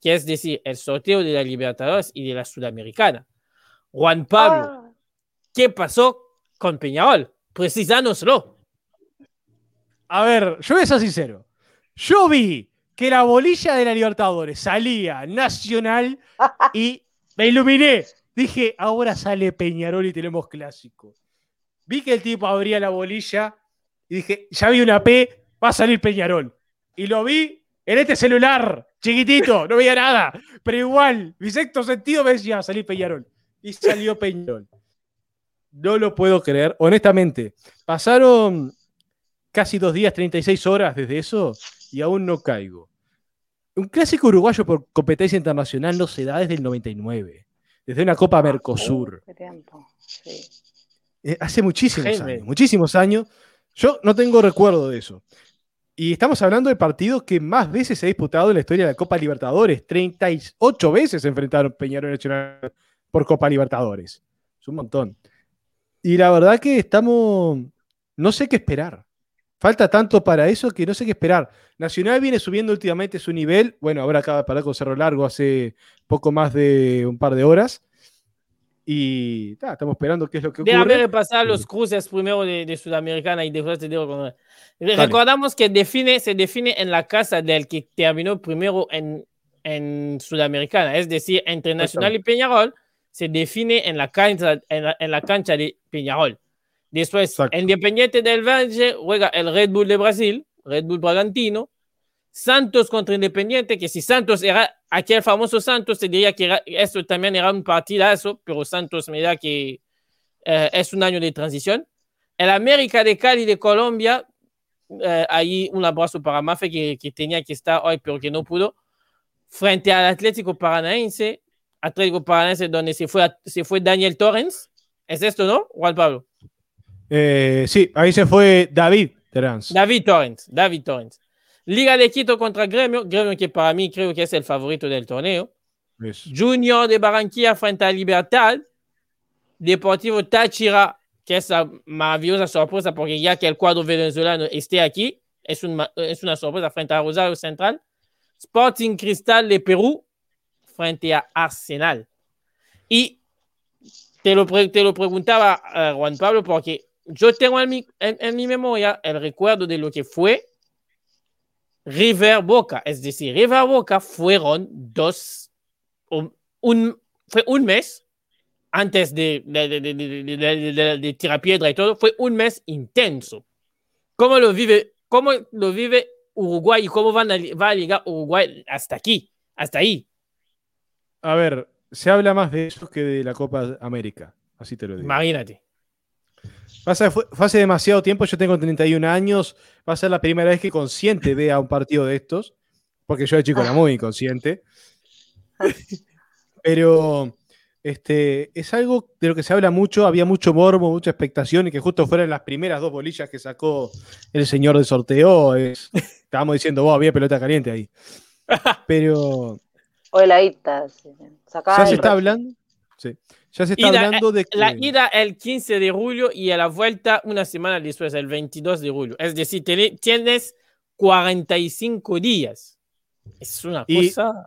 que es decir, el sorteo de la Libertadores y de la Sudamericana. Juan Pablo, ah, ¿qué pasó con Peñarol? Precisánoslo. A ver, yo voy a ser sincero. Yo vi que la bolilla de la Libertadores salía nacional y me iluminé. Dije, ahora sale Peñarol y tenemos clásico. Vi que el tipo abría la bolilla y dije, ya vi una P, va a salir Peñarol. Y lo vi en este celular, chiquitito, no veía nada. Pero igual, mi sexto sentido me decía, salir Peñarol. Y salió Peñarol. No lo puedo creer. Honestamente, pasaron casi dos días, 36 horas desde eso, y aún no caigo. un clásico uruguayo por competencia internacional no se da desde el 99, desde una Copa Mercosur. Qué tiempo, sí. Eh, hace muchísimos Jaime. años, muchísimos años. Yo no tengo recuerdo de eso. Y estamos hablando del partido que más veces se ha disputado en la historia de la Copa Libertadores. 38 veces se enfrentaron Peñarol y Nacional por Copa Libertadores. Es un montón. Y la verdad que estamos. No sé qué esperar. Falta tanto para eso que no sé qué esperar. Nacional viene subiendo últimamente su nivel. Bueno, ahora acaba de parar con Cerro Largo hace poco más de un par de horas. Y ta, estamos esperando qué es lo que Déjame ocurre. repasar los cruces primero de, de Sudamericana y después te digo Recordamos que define, se define en la casa del que terminó primero en, en Sudamericana, es decir, entre Nacional y Peñarol, se define en la cancha, en la, en la cancha de Peñarol. Después, Exacto. Independiente del Valle juega el Red Bull de Brasil, Red Bull Bragantino. Santos contra Independiente, que si Santos era aquel famoso Santos, se diría que era- eso también era un partidazo, pero Santos me da que eh, es un año de transición. El América de Cali de Colombia, eh, ahí un abrazo para Mafe que, que tenía que estar hoy, pero que no pudo. Frente al Atlético Paranaense, Atlético Paranaense donde se fue, se fue Daniel Torrens. ¿Es esto, no, Juan Pablo? Eh, sí, ahí se fue David Terans. David Torrens, David Torrens. Liga de Quito contra Gremio, Gremio que para mí creo que es el favorito del torneo. Es- Junior de Barranquilla frente a Libertad. Deportivo Táchira, que es la maravillosa sorpresa porque ya que el cuadro venezolano esté aquí, es, un es una sorpresa frente a Rosario Central. Sporting Cristal de Perú frente a Arsenal. Y te lo, te lo preguntaba eh, Juan Pablo porque yo tengo en mi, en- en mi memoria el recuerdo de lo que fue River Boca. Es decir, River Boca fueron dos, un, un- fue un mes antes de, de, de, de, y todo, fue un mes intenso. ¿Cómo lo vive, cómo lo vive Uruguay y cómo van a, va a llegar Uruguay hasta aquí, hasta ahí? A ver, se habla más de eso que de la Copa América. Así te lo digo. Imagínate. Pasa, fue, fue hace demasiado tiempo, yo tengo 31 años, va a ser la primera vez que consciente vea un partido de estos, porque yo de chico era muy inconsciente. Pero este, es algo de lo que se habla mucho, había mucho morbo, mucha expectación, y que justo fueran las primeras dos bolillas que sacó el señor del sorteo. Es, estábamos diciendo, vos, había pelota caliente ahí. Pero O sí. Sacaba ya se el está hablando. sí, ya se está Ida, hablando de que. La ida el 15 de julio y a la vuelta una semana después, el 22 de julio. Es decir, tiene- tienes 45 días. Es una Y- cosa.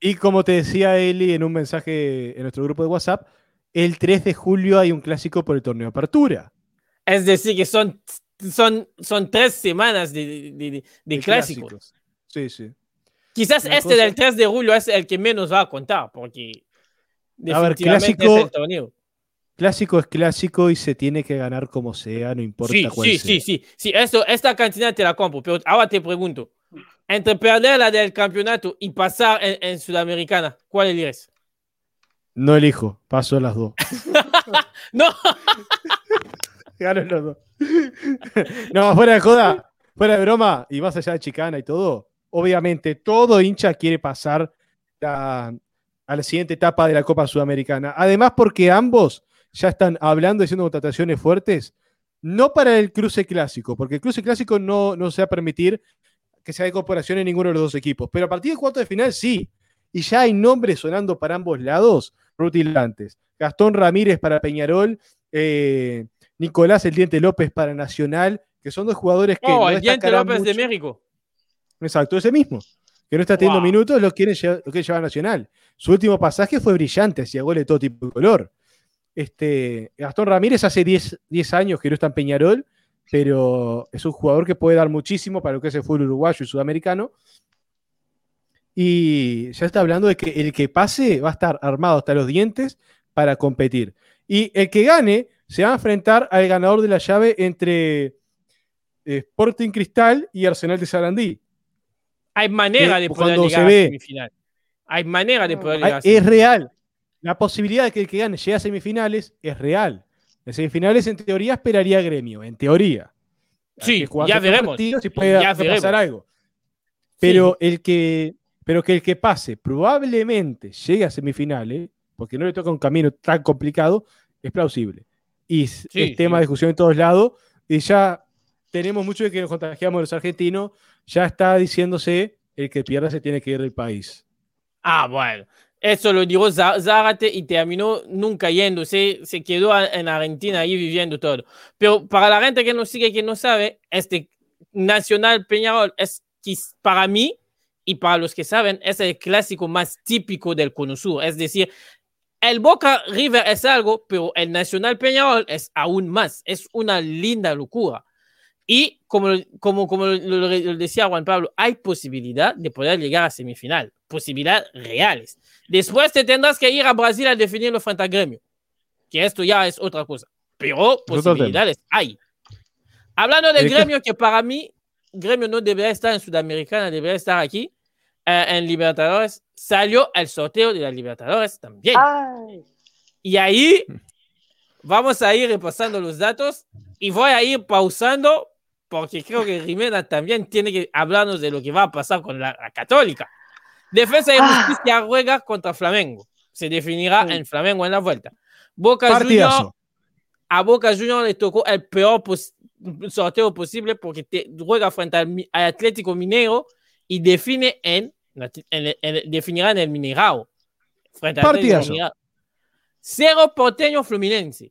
Y como te decía Eli en un mensaje en nuestro grupo de WhatsApp, el 3 de julio hay un clásico por el torneo de apertura. Es decir, que son, son, son tres semanas de, de- de- de de clásicos. Sí, sí. Quizás Una este cosa- del 3 de julio es el que menos va a contar, porque A ver, clásico- es. Clásico es clásico y se tiene que ganar como sea, no importa Sí, cuál sí, sea. sí, sí, sí. Eso, esta cantidad te la compro, pero ahora te pregunto, entre perder la del campeonato y pasar en, en Sudamericana, ¿cuál eliges? No elijo, paso las dos. No, Gano los dos. no, fuera de joda, fuera de broma, y más allá de chicana y todo, obviamente todo hincha quiere pasar a, a la siguiente etapa de la Copa Sudamericana. Además, porque ambos ya están hablando y haciendo contrataciones fuertes, no para el cruce clásico, porque el cruce clásico no, no se va a permitir que se haga incorporación en ninguno de los dos equipos, pero a partir del cuarto de final sí. Y ya hay nombres sonando para ambos lados rutilantes. Gastón Ramírez para Peñarol, eh, Nicolás El Diente López para Nacional, que son dos jugadores que oh, no el Diente López de mucho. México. Exacto, ese mismo. Que no está teniendo Wow. minutos, lo quiere, llevar, a Nacional. Su último pasaje fue brillante, hacía goles de todo tipo de color. Este, Gastón Ramírez hace 10, 10 años que no está en Peñarol, pero es un jugador que puede dar muchísimo para lo que es el fútbol uruguayo y sudamericano. Y ya está hablando de que el que pase va a estar armado hasta los dientes para competir. Y el que gane se va a enfrentar al ganador de la llave entre eh, Sporting Cristal y Arsenal de Sarandí. Hay manera de poder llegar a ve- semifinal. Hay manera de poder Ay, llegar a Es real. La posibilidad de que el que gane llegue a semifinales es real. En semifinales, en teoría, esperaría a gremio. En teoría. Sí, ya veremos. y puede, Ya puede pasar veremos. algo. Pero el que pero que el que pase probablemente llegue a semifinales, porque no le toca un camino tan complicado, es plausible. Y es tema de discusión en todos lados, y ya tenemos mucho de que nos contagiamos de los argentinos, ya está diciéndose el que pierda se tiene que ir del país. Ah, bueno. Eso lo dijo Zárate y terminó nunca yéndose, se quedó en Argentina ahí viviendo todo. Pero para la gente que no sigue, que no sabe, este Nacional Peñarol es para mí y para los que saben, es el clásico más típico del Cono Sur. Es decir, el Boca River es algo, pero el Nacional Peñarol es aún más. Es una linda locura. Y como, como, como lo, decía Juan Pablo, hay posibilidad de poder llegar a semifinal, posibilidades reales. Después te tendrás que ir a Brasil a definirlo frente a Gremio, que esto ya es otra cosa, pero posibilidades hay. Hablando de Gremio, que para mí, Gremio no debería estar en Sudamericana, debería estar aquí, eh, en Libertadores, salió el sorteo de la Libertadores también. Y ahí vamos a ir repasando los datos y voy a ir pausando porque creo que Jimena también tiene que hablarnos de lo que va a pasar con la, Católica. Defensa y ah. Justicia juega contra Flamengo. Se definirá en Flamengo en la vuelta. Boca Junior, a Boca Junior le tocó el peor sorteo posible porque te juega frente al, Atlético Minero y define en, definirá en el Minerao. Frente al Cero Porteño Fluminense.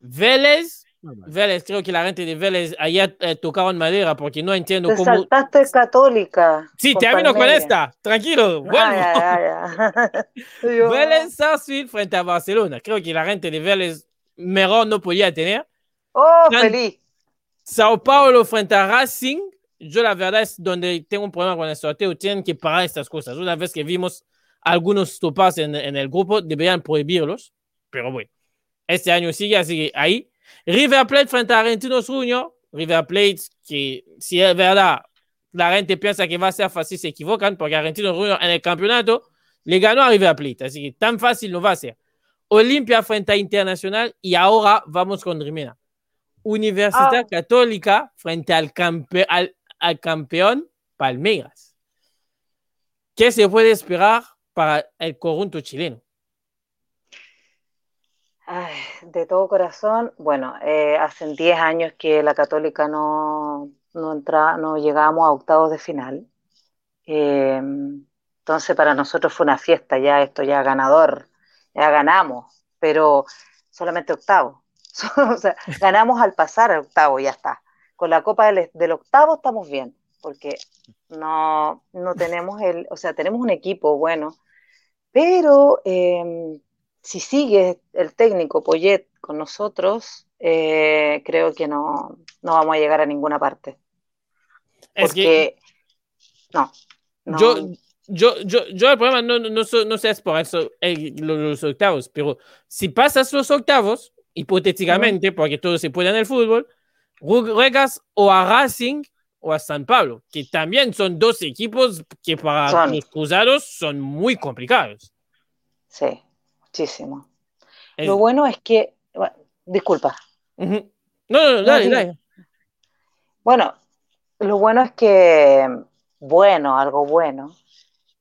Vélez Vélez, creo que la gente de Vélez ayer eh, tocaron madera porque no entiendo Te cómo. saltaste católica. Sí, termino con esta. Tranquilo. Bueno. Vélez Sarsfield frente a Barcelona. Creo que la gente de Vélez mejor no podía tener. Oh, feliz. Sao Paulo frente a Racing. Yo la verdad es donde tengo un problema con el sorteo. Tienen que parar estas cosas. Una vez que vimos algunos topas en, en el grupo, deberían prohibirlos. Pero bueno, este año sigue, así que ahí River Plate frente a Argentinos Junior. River Plate, que si es verdad, la gente piensa que va a ser fácil, se equivocan, porque Argentinos Junior en el campeonato le ganó a River Plate. Así que tan fácil no va a ser. Olimpia frente a Internacional y ahora vamos con Rimena. Universidad ah. Católica frente al, al campeón Palmeiras. ¿Qué se puede esperar para el conjunto chileno? De todo corazón, bueno, eh, hace 10 años que la Católica no, no, entra, no llegamos a octavos de final. Eh, entonces para nosotros fue una fiesta, ya esto ya ganador, ya ganamos, pero solamente octavos. o sea, ganamos al pasar al octavo, ya está. Con la Copa del, del octavo estamos bien, porque no, no tenemos el, o sea, tenemos un equipo bueno, pero eh, si sigue el técnico Poyet con nosotros, eh, creo que no, no, vamos a llegar a ninguna parte. Porque, no, Yo, yo, yo, yo, el problema no, no, no, no es por eso los, octavos, pero si pasas los octavos, hipotéticamente, porque todo se puede en el fútbol, juegas o a Racing o a San Pablo, que también son dos equipos que para los cruzados son muy complicados. Sí, muchísimo. Lo bueno es que, disculpa. No, no, dale, dale. Bueno, lo bueno es que, bueno, algo bueno,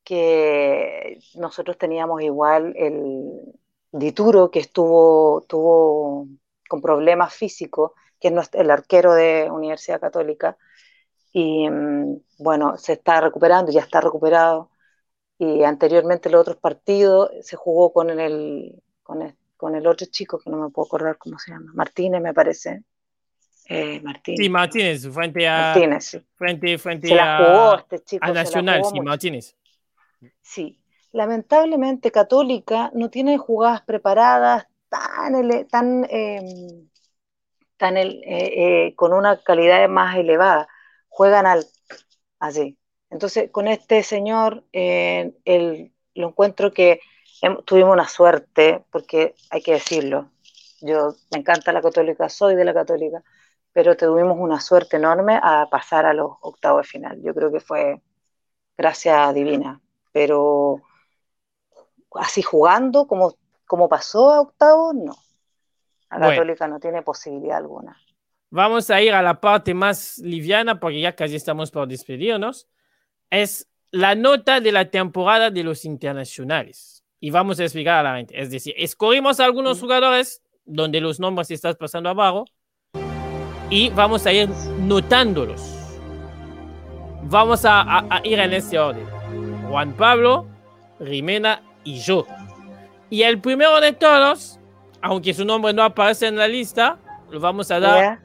que nosotros teníamos igual el Dituro que estuvo, tuvo con problemas físicos, que es el arquero de Universidad Católica, y mm, bueno, se está recuperando, ya está recuperado y anteriormente los otros partidos se jugó con el, con el, con el otro chico que no me puedo acordar cómo se llama, Martínez me parece. Eh, Martínez. Sí, Martínez, frente a. Martínez, sí. Frente, frente se a. La jugó este chico. A Nacional, sí, Martínez. Sí. Lamentablemente, Católica no tiene jugadas preparadas tan, tan, em, tan eh, eh, con una calidad más elevada. Juegan al, así, entonces, con este señor, eh, lo encuentro que tuvimos una suerte, porque hay que decirlo, yo me encanta la católica, soy de la católica, pero tuvimos una suerte enorme a pasar a los octavos de final. Yo creo que fue gracia divina, pero así jugando como, como pasó a octavos, no. La católica no tiene posibilidad alguna. Vamos a ir a la parte más liviana porque ya casi estamos por despedirnos es la nota de la temporada de los internacionales. Y vamos a explicar a la gente. Es decir, escogimos a algunos jugadores donde los nombres están pasando abajo y vamos a ir notándolos. Vamos a, a- a ir en este orden. Juan Pablo, Rimena y yo. Y el primero de todos, aunque su nombre no aparece en la lista, lo vamos a dar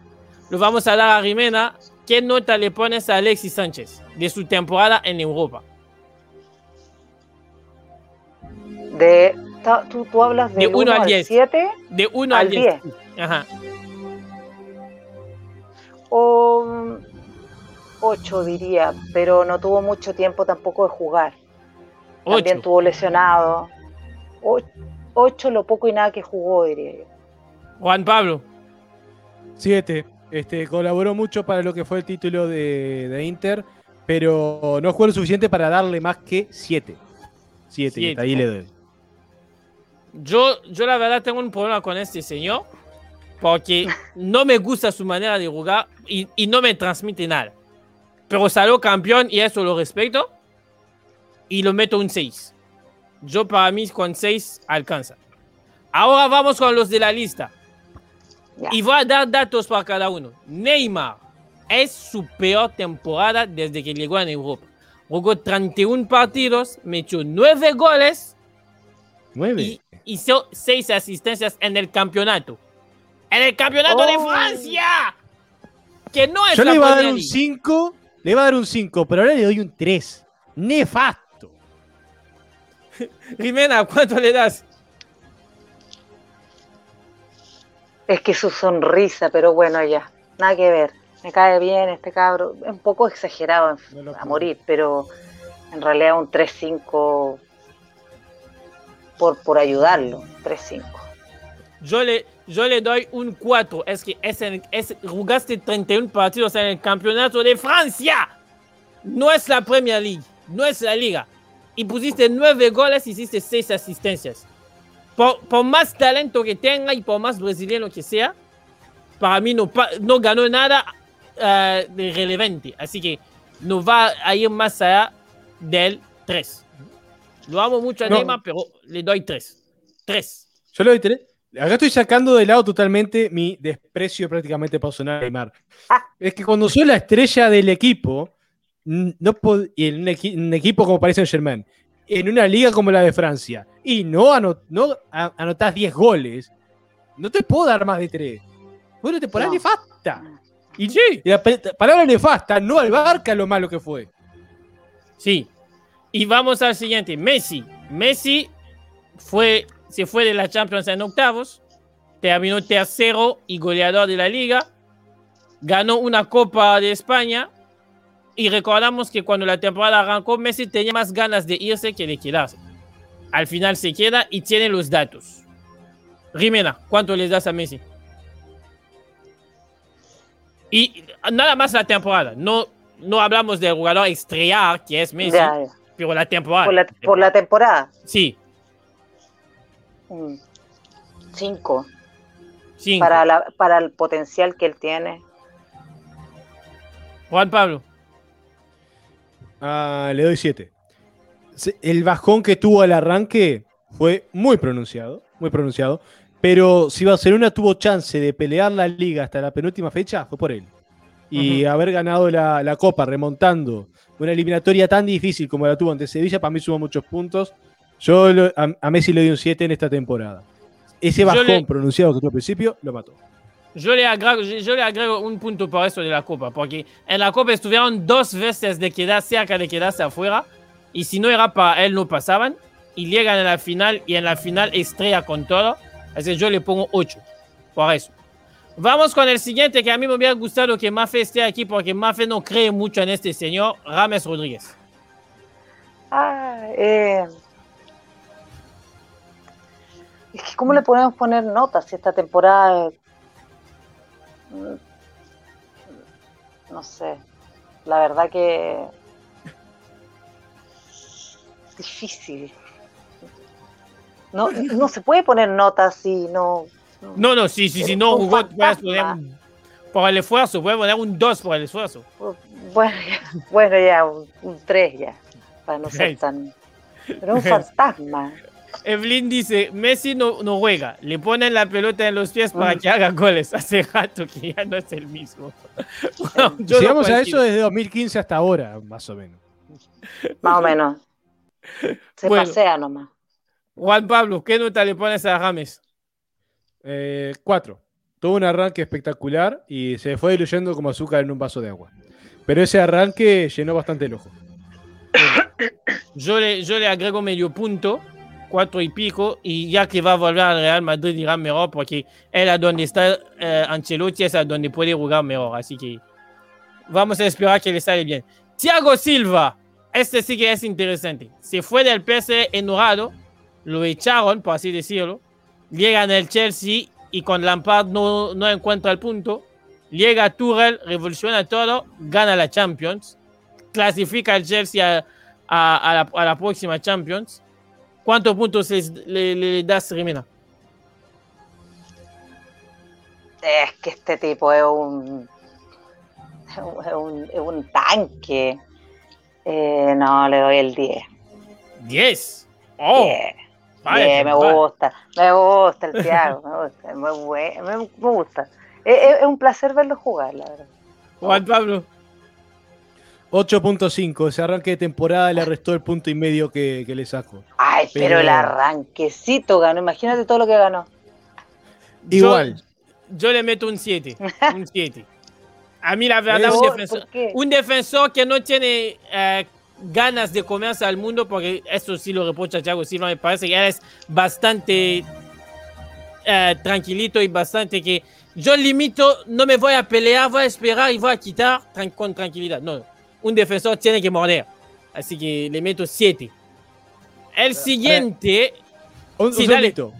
lo vamos a dar a Rimena. ¿Qué nota le pones a Alexis Sánchez de su temporada en Europa? De, ta- tú, tú hablas De de uno 1 al al 10. 7 De 1 Al al 10. Ajá. o 8 diría, pero no tuvo mucho tiempo tampoco de jugar. También 8. tuvo lesionado. 8 lo poco y nada que jugó, diría yo. Juan Pablo. 7. Este, colaboró mucho para lo que fue el título de, de Inter, pero no jugó lo suficiente para darle más que 7. 7, Siete. ahí le doy. Yo, yo la verdad tengo un problema con este señor porque no me gusta su manera de jugar y, y no me transmite nada. Pero salió campeón y eso lo respeto y lo meto un 6. Yo para mí con 6 alcanza. Ahora vamos con los de la lista. Y voy a dar datos para cada uno. Neymar es su peor temporada desde que llegó en Europa. Jugó 31 partidos, metió 9 goles 9. y hizo 6 asistencias en el campeonato. En el campeonato de Oh. Francia. Que no es Yo la le iba a dar un League. 5, le iba a dar un 5, pero ahora le doy un 3. Nefasto. Jimena, ¿cuánto le das? Es que su sonrisa, pero bueno, ya, nada que ver. Me cae bien este cabro, un poco exagerado No a morir, pero en realidad un 3-5 por, por ayudarlo, 3-5. Yo le, yo le doy un 4. Es que es en- es, jugaste 31 partidos en el campeonato de Francia. No es la Premier League. No es la liga. Y pusiste 9 goles y hiciste 6 asistencias. Por, por más talento que tenga y por más brasileño que sea, para mí no, no ganó nada eh, de relevante. Así que no va a ir más allá del 3. Lo amo mucho a No. Neymar, pero le doy 3. 3. Yo le doy 3. Acá estoy sacando de lado totalmente mi desprecio prácticamente personal a Neymar. Es que cuando soy la estrella del equipo, no en un, equi- un equipo como Paris Saint Germain, en una liga como la de Francia, y no, ano- no a- anotás 10 goles, no te puedo dar más de 3. Fue una temporada No. nefasta. Y, Sí. la palabra nefasta no abarca lo malo que fue. Sí. Y vamos al siguiente. Messi. Messi fue, se fue de la Champions en octavos. Terminó tercero y goleador de la liga. Ganó una Copa de España. Y recordamos que cuando la temporada arrancó, Messi tenía más ganas de irse que de quedarse. Al final se queda y tiene los datos. Rimena, ¿cuánto les das a Messi? Y nada más la temporada. No, no hablamos del jugador estrella que es Messi, Ya, ya. pero la temporada. Por, la, por la temporada, Sí, 5. cinco. Para, la, para el potencial que él tiene. Juan Pablo. Ah, le doy 7. El bajón que tuvo al arranque fue muy pronunciado, muy pronunciado. Pero si Barcelona tuvo chance de pelear la liga hasta la penúltima fecha, fue por él. Y haber ganado la, la Copa remontando una eliminatoria tan difícil como la tuvo ante Sevilla, para mí suma muchos puntos. Yo lo- a, a Messi le doy un 7 en esta temporada. Ese bajón le- pronunciado que tuvo al principio, lo mató. Yo le, agrego, yo le agrego un punto por eso de la Copa, porque en la Copa estuvieron dos veces de quedar cerca de quedarse afuera, y si no era para él, no pasaban, y llegan a la final, y en la final estrella con todo, así que yo le pongo 8, por eso. Vamos con el siguiente, que a mí me hubiera gustado que Mafe esté aquí, porque Mafe no cree mucho en este señor, Rames Rodríguez. Ah, eh, es ¿cómo le podemos poner notas esta temporada? Mm, No sé, la verdad que difícil. No, no se puede poner notas si no. No, no, sí, sí, sí, no jugó, por el esfuerzo, puedes poner un 2 por el esfuerzo. Bueno, ya, bueno, ya un, 3 ya. para no ser tan... Pero es un fantasma. Evelyn dice, Messi no, no juega, le ponen la pelota en los pies para Mm. que haga goles. Hace rato que ya no es el mismo. Bueno, yo si no vamos a eso desde 2015 hasta ahora, más o menos. Más o menos. Se Bueno. pasea nomás. Juan Pablo, ¿qué nota le pones a James? Eh, cuatro. Tuvo un arranque espectacular y se fue diluyendo como azúcar en un vaso de agua. Pero ese arranque llenó bastante el ojo. Yo le, yo le agrego medio punto, cuatro y pico, y ya que va a volver al Real Madrid irá mejor porque él a donde está eh, Ancelotti es a donde puede jugar mejor. Así que vamos a esperar que le sale bien. Thiago Silva, este sí que es interesante. Se fue del PS enojado, lo echaron, por así decirlo. Llega en el Chelsea y con Lampard no, no encuentra el punto. Llega Tuchel, revoluciona todo, gana la Champions, clasifica al Chelsea a, a- a la, a la próxima Champions. ¿Cuántos puntos les- le, le das, Rimena? Es que este tipo es un. Es un, es tanque. Eh, no, le doy el 10. 10. Oh, 10. vale, Bien, me vale. gusta, me gusta el Thiago, me gusta, es muy bueno, me, me gusta. Es un placer verlo jugar, la verdad. Juan Pablo. 8.5. Ese arranque de temporada le restó el punto y medio que, que le saco. Ay, pero, Pero- el arranquecito ganó, imagínate todo lo que ganó. Igual. Yo, yo le meto un 7. Un 7. A mí, la verdad, un ¿Por- defensor, un que no tiene eh, ganas de comerse al mundo, porque eso sí lo reprocha Thiago Silva, me parece que él es bastante eh, tranquilito y bastante que yo limito, no me voy a pelear, voy a esperar y voy a quitar tran- con tranquilidad. No, un defensor tiene que morder. Así que le meto 7. El siguiente, Un, un Sí, dale. segundito.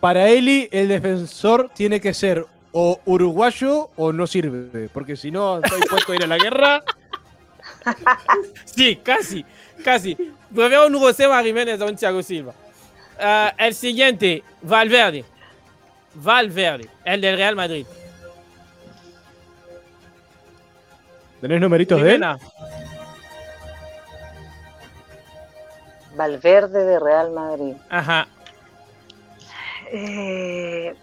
Para Eli, el defensor tiene que ser o uruguayo o no sirve. Porque si no, estoy dispuesto a ir a la guerra. Sí, casi, casi. Prefiero un José Jiménez a un Thiago Silva. Ah, el siguiente, Valverde. Valverde, el del Real Madrid. ¿Tenés numeritos de él? Valverde de Real Madrid. Ajá. Eh,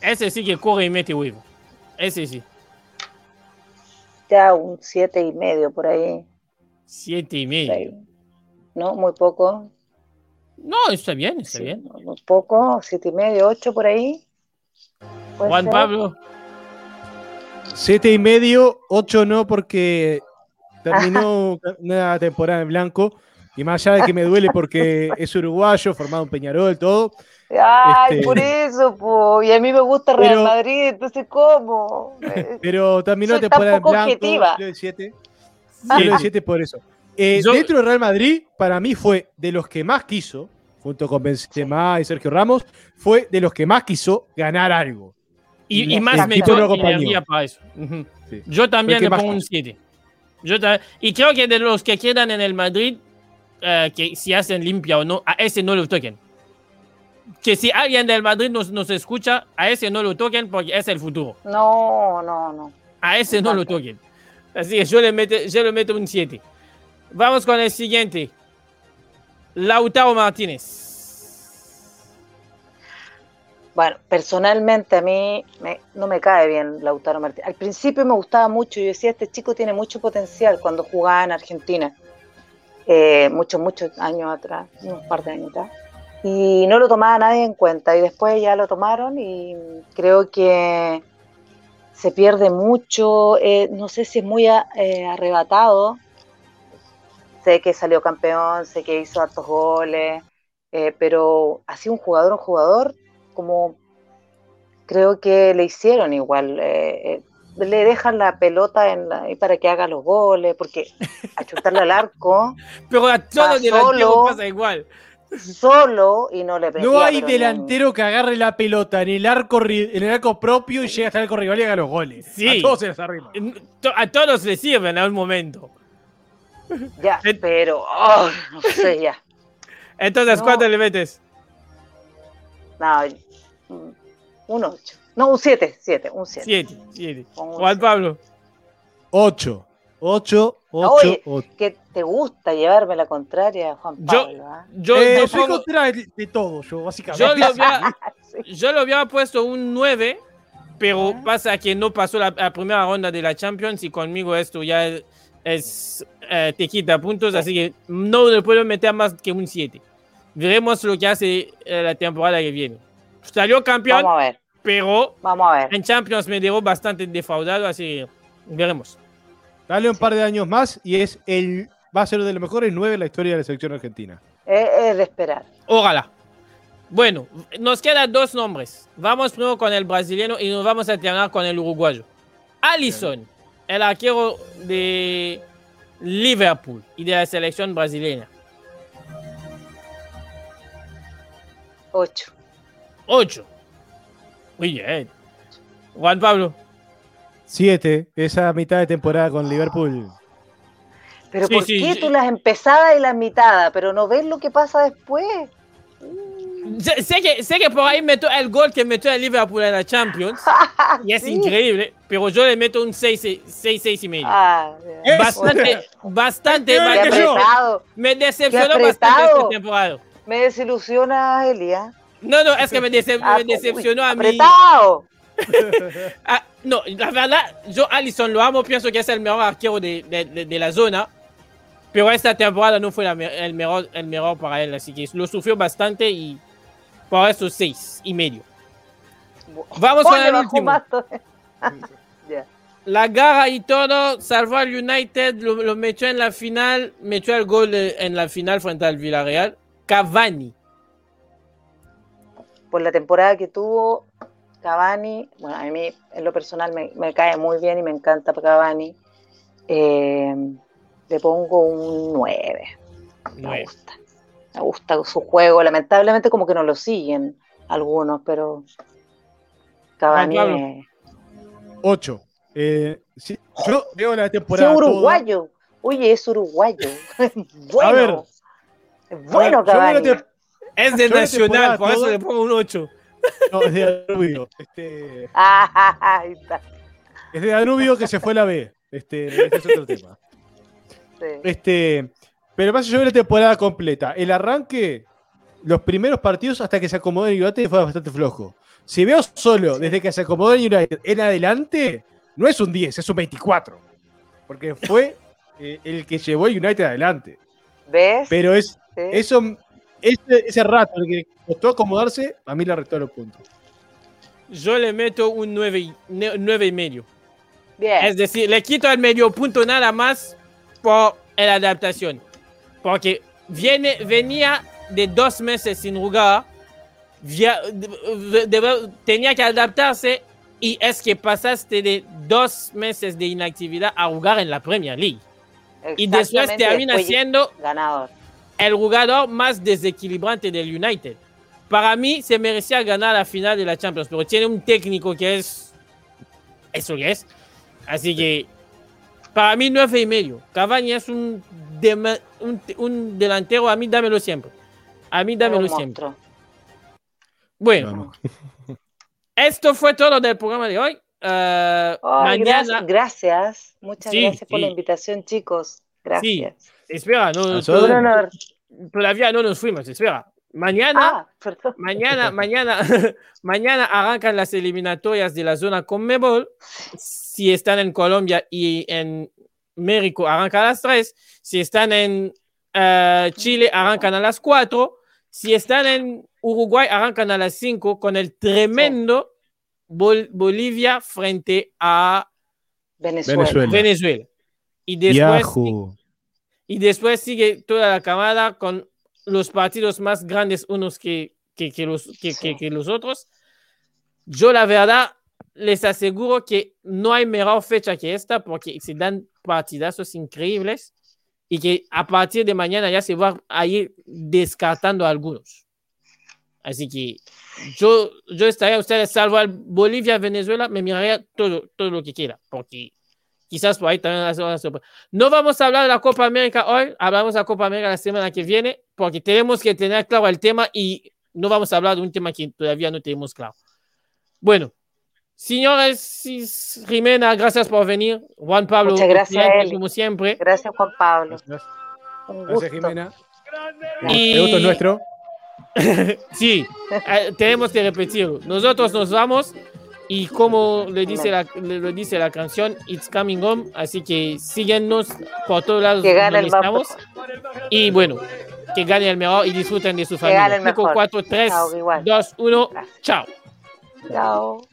Ese sí que corre y mete huevo. Ese sí. ya un siete y medio por ahí. Siete y medio. ¿No? Muy poco. No, está bien, está Sí, bien. Muy poco, siete y medio, ocho por ahí. ¿Puede Juan ser? Pablo, Siete y medio, ocho no, porque terminó una temporada en blanco. Y más allá de que me duele porque es uruguayo, formado en Peñarol, todo. Ay, Este- por eso, po. Y a mí me gusta Real Pero- Madrid, entonces ¿cómo? Eh, Pero terminó tan temporada en blanco. objetiva. siete por eso. Eh, Yo- Dentro del Real Madrid, para mí fue de los que más quiso, junto con Benzema y Sergio Ramos, fue de los que más quiso ganar algo. Y, y más energía para eso. Ujú. Sí. Yo también le pongo un 7. Yo ta- y creo que de los que quedan en el Madrid, eh, que si hacen limpia o no, a ese no lo toquen. Que si alguien del Madrid nos, nos escucha, a ese no lo toquen porque es el futuro. No, no, no. A ese no lo toquen. Así que yo le meto, yo le meto un 7. Vamos con el siguiente. Lautaro Martínez. Bueno, personalmente a mí me- no me cae bien Lautaro Martínez. Al principio me gustaba mucho, yo decía, este chico tiene mucho potencial cuando jugaba en Argentina, eh, muchos, muchos años atrás, unos par de años atrás, y no lo tomaba nadie en cuenta, y después ya lo tomaron y creo que se pierde mucho, eh, no sé si es muy eh, arrebatado, sé que salió campeón, sé que hizo hartos goles, pero así un jugador, un jugador, como creo que le hicieron igual. eh, eh, le dejan la pelota en la- para que haga los goles, porque a chutarle al arco Pero a todos delanteros solo. pasa igual. solo y no le No hay delantero que agarre la pelota en el arco, en el arco propio y llegue hasta el arco rival y haga los goles. Sí. A todos se les arriba. To- A todos les sirven en algún momento. Ya, pero oh, no sé ya. Entonces, No. ¿cuánto le metes? No, un 8. No, un 7, 7, un 7. Siete. siete. Un Juan siete. Pablo. 8. 8, 8, Oye, 8. que te gusta llevarme la contraria, Juan Yo- Pablo. ¿ah? Yo, Eh, yo soy pongo- contra de, de todo, yo, básicamente. yo, le había, Sí. yo le había puesto un 9, pero Ah. pasa que no pasó la, la primera ronda de la Champions y conmigo esto ya es, es, eh, te quita puntos, así que no le puedo meter más que un 7. Veremos lo que hace eh, la temporada que viene. Salió campeón, Vamos a ver, pero vamos a ver. en Champions me dejó bastante defraudado, así veremos. Dale un par de años más y es el va a ser uno de los mejores 9 en la historia de la selección argentina. Es, es de esperar. Ojalá. Bueno, nos quedan dos nombres. Vamos primero con el brasileño y nos vamos a terminar con el uruguayo. Allison, el arquero de Liverpool y de la selección brasileña. 8. 8. Muy bien. Juan Pablo. 7, esa mitad de temporada con Liverpool. Pero Sí, ¿por sí, qué sí. tú las empezadas y las mitadas, pero no ves lo que pasa después? Sé, sé que, sé que por ahí metió el gol que metió el Liverpool en la Champions. Y es Sí. increíble. Pero yo le meto un 6, 6, 6 y medio. Ah, Bastante, bastante. Bastante-. Me decepcionó bastante esta temporada. Me desilusiona, Elia. No, no, es que me, Ah, me decepcionó a mí. Apretado. Ah, no, la verdad, yo Allison lo amo, pienso que es el mejor arquero de, de- de- de la zona. Pero esta temporada no fue la el, mejor, el mejor para él, así que lo sufrió bastante y por eso seis y medio. Vamos con el último. La garra y todo, salvó al United, lo, lo metió en la final, metió el gol eh, en la final frente al Villarreal. Cavani. Por la temporada que tuvo Cavani, bueno, a mí en lo personal me, me cae muy bien y me encanta Cavani. Eh, le pongo un 9. Me Nueve. gusta. Me gusta su juego. Lamentablemente como que no lo siguen algunos, pero Cavani Pablo. es 8. Eh, sí, yo veo la Sí, temporada. toda. uruguayo. Oye, es uruguayo. bueno. A ver. Es bueno A ver, yo veo Es de Yo la Nacional, por eso le pongo un 8. No, es de Danubio. Este, Ah, ahí está. es de Danubio que se fue a la B. Este, este es otro tema. Sí. Este, pero pasa yo veo la temporada completa. El arranque, los primeros partidos hasta que se acomodó en United fue bastante flojo. Si veo solo desde que se acomodó en United en adelante, no es un 10, es un 24. Porque fue eh, el que llevó a United adelante. ¿Ves? Pero es Sí. eso, ese, ese rato, el que costó acomodarse, a mí le restó los puntos. Yo le meto un 9 y, ne- nueve y medio. Bien. Es decir, le quito el medio punto nada más por la adaptación. Porque viene, venía de dos meses sin jugar, via- de- de- tenía que adaptarse y es que pasaste de dos meses de inactividad a jugar en la Premier League. Y después termina después siendo ganador. El jugador más desequilibrante del United. Para mí se merecía ganar la final de la Champions, pero tiene un técnico que es eso que es. Así que para mí nueve y medio. Cavani es un, dema- un, un delantero, a mí dámelo siempre. A mí dámelo siempre. Bueno, esto fue todo del programa de hoy. Eh, Ay, mañana, gracias, gracias. Muchas Sí, gracias por la sí. invitación, chicos. Gracias. Espera, no, Nosotros- honor. todavía no nos fuimos, espera. Mañana Ah. Mañana, mañana, mañana arrancan las eliminatorias de la zona Conmebol. Si están en Colombia y en México, arrancan a las 3. Si están en eh, Chile, arrancan a las 4. Si están en Uruguay, arrancan a las 5 con el tremendo Bol- Bolivia frente a Venezuela. Venezuela. Venezuela. Y después, Yahoo. Y después sigue toda la camada con los partidos más grandes unos que, que, que los, que, que- los otros. Yo la verdad les aseguro que no hay mejor fecha que esta porque se dan partidazos increíbles y que a partir de mañana ya se va a ir descartando algunos. Así que yo, yo estaría ustedes, salvo al Bolivia, Venezuela, me miraría todo, todo lo que quiera, porque quizás por ahí también. No vamos a hablar de la Copa América hoy, hablamos de la Copa América la semana que viene, porque tenemos que tener claro el tema y no vamos a hablar de un tema que todavía no tenemos claro. Bueno, Señores, Jimena, gracias por venir. Juan Pablo, Muchas gracias, Eli. como siempre. Gracias, Juan Pablo. Gracias, Un Gracias, gusto. Jimena. Y- El gusto es nuestro. Sí, eh, tenemos que repetir. Nosotros nos vamos y como le dice la, le, dice la canción, It's Coming Home. Así que síguenos por todos lados Que gane donde el estamos. Y bueno, que gane el mejor y disfruten de su familia. el mejor. 5, 4, 3, Chao, igual. 2, 1. Gracias. Chao. Chao.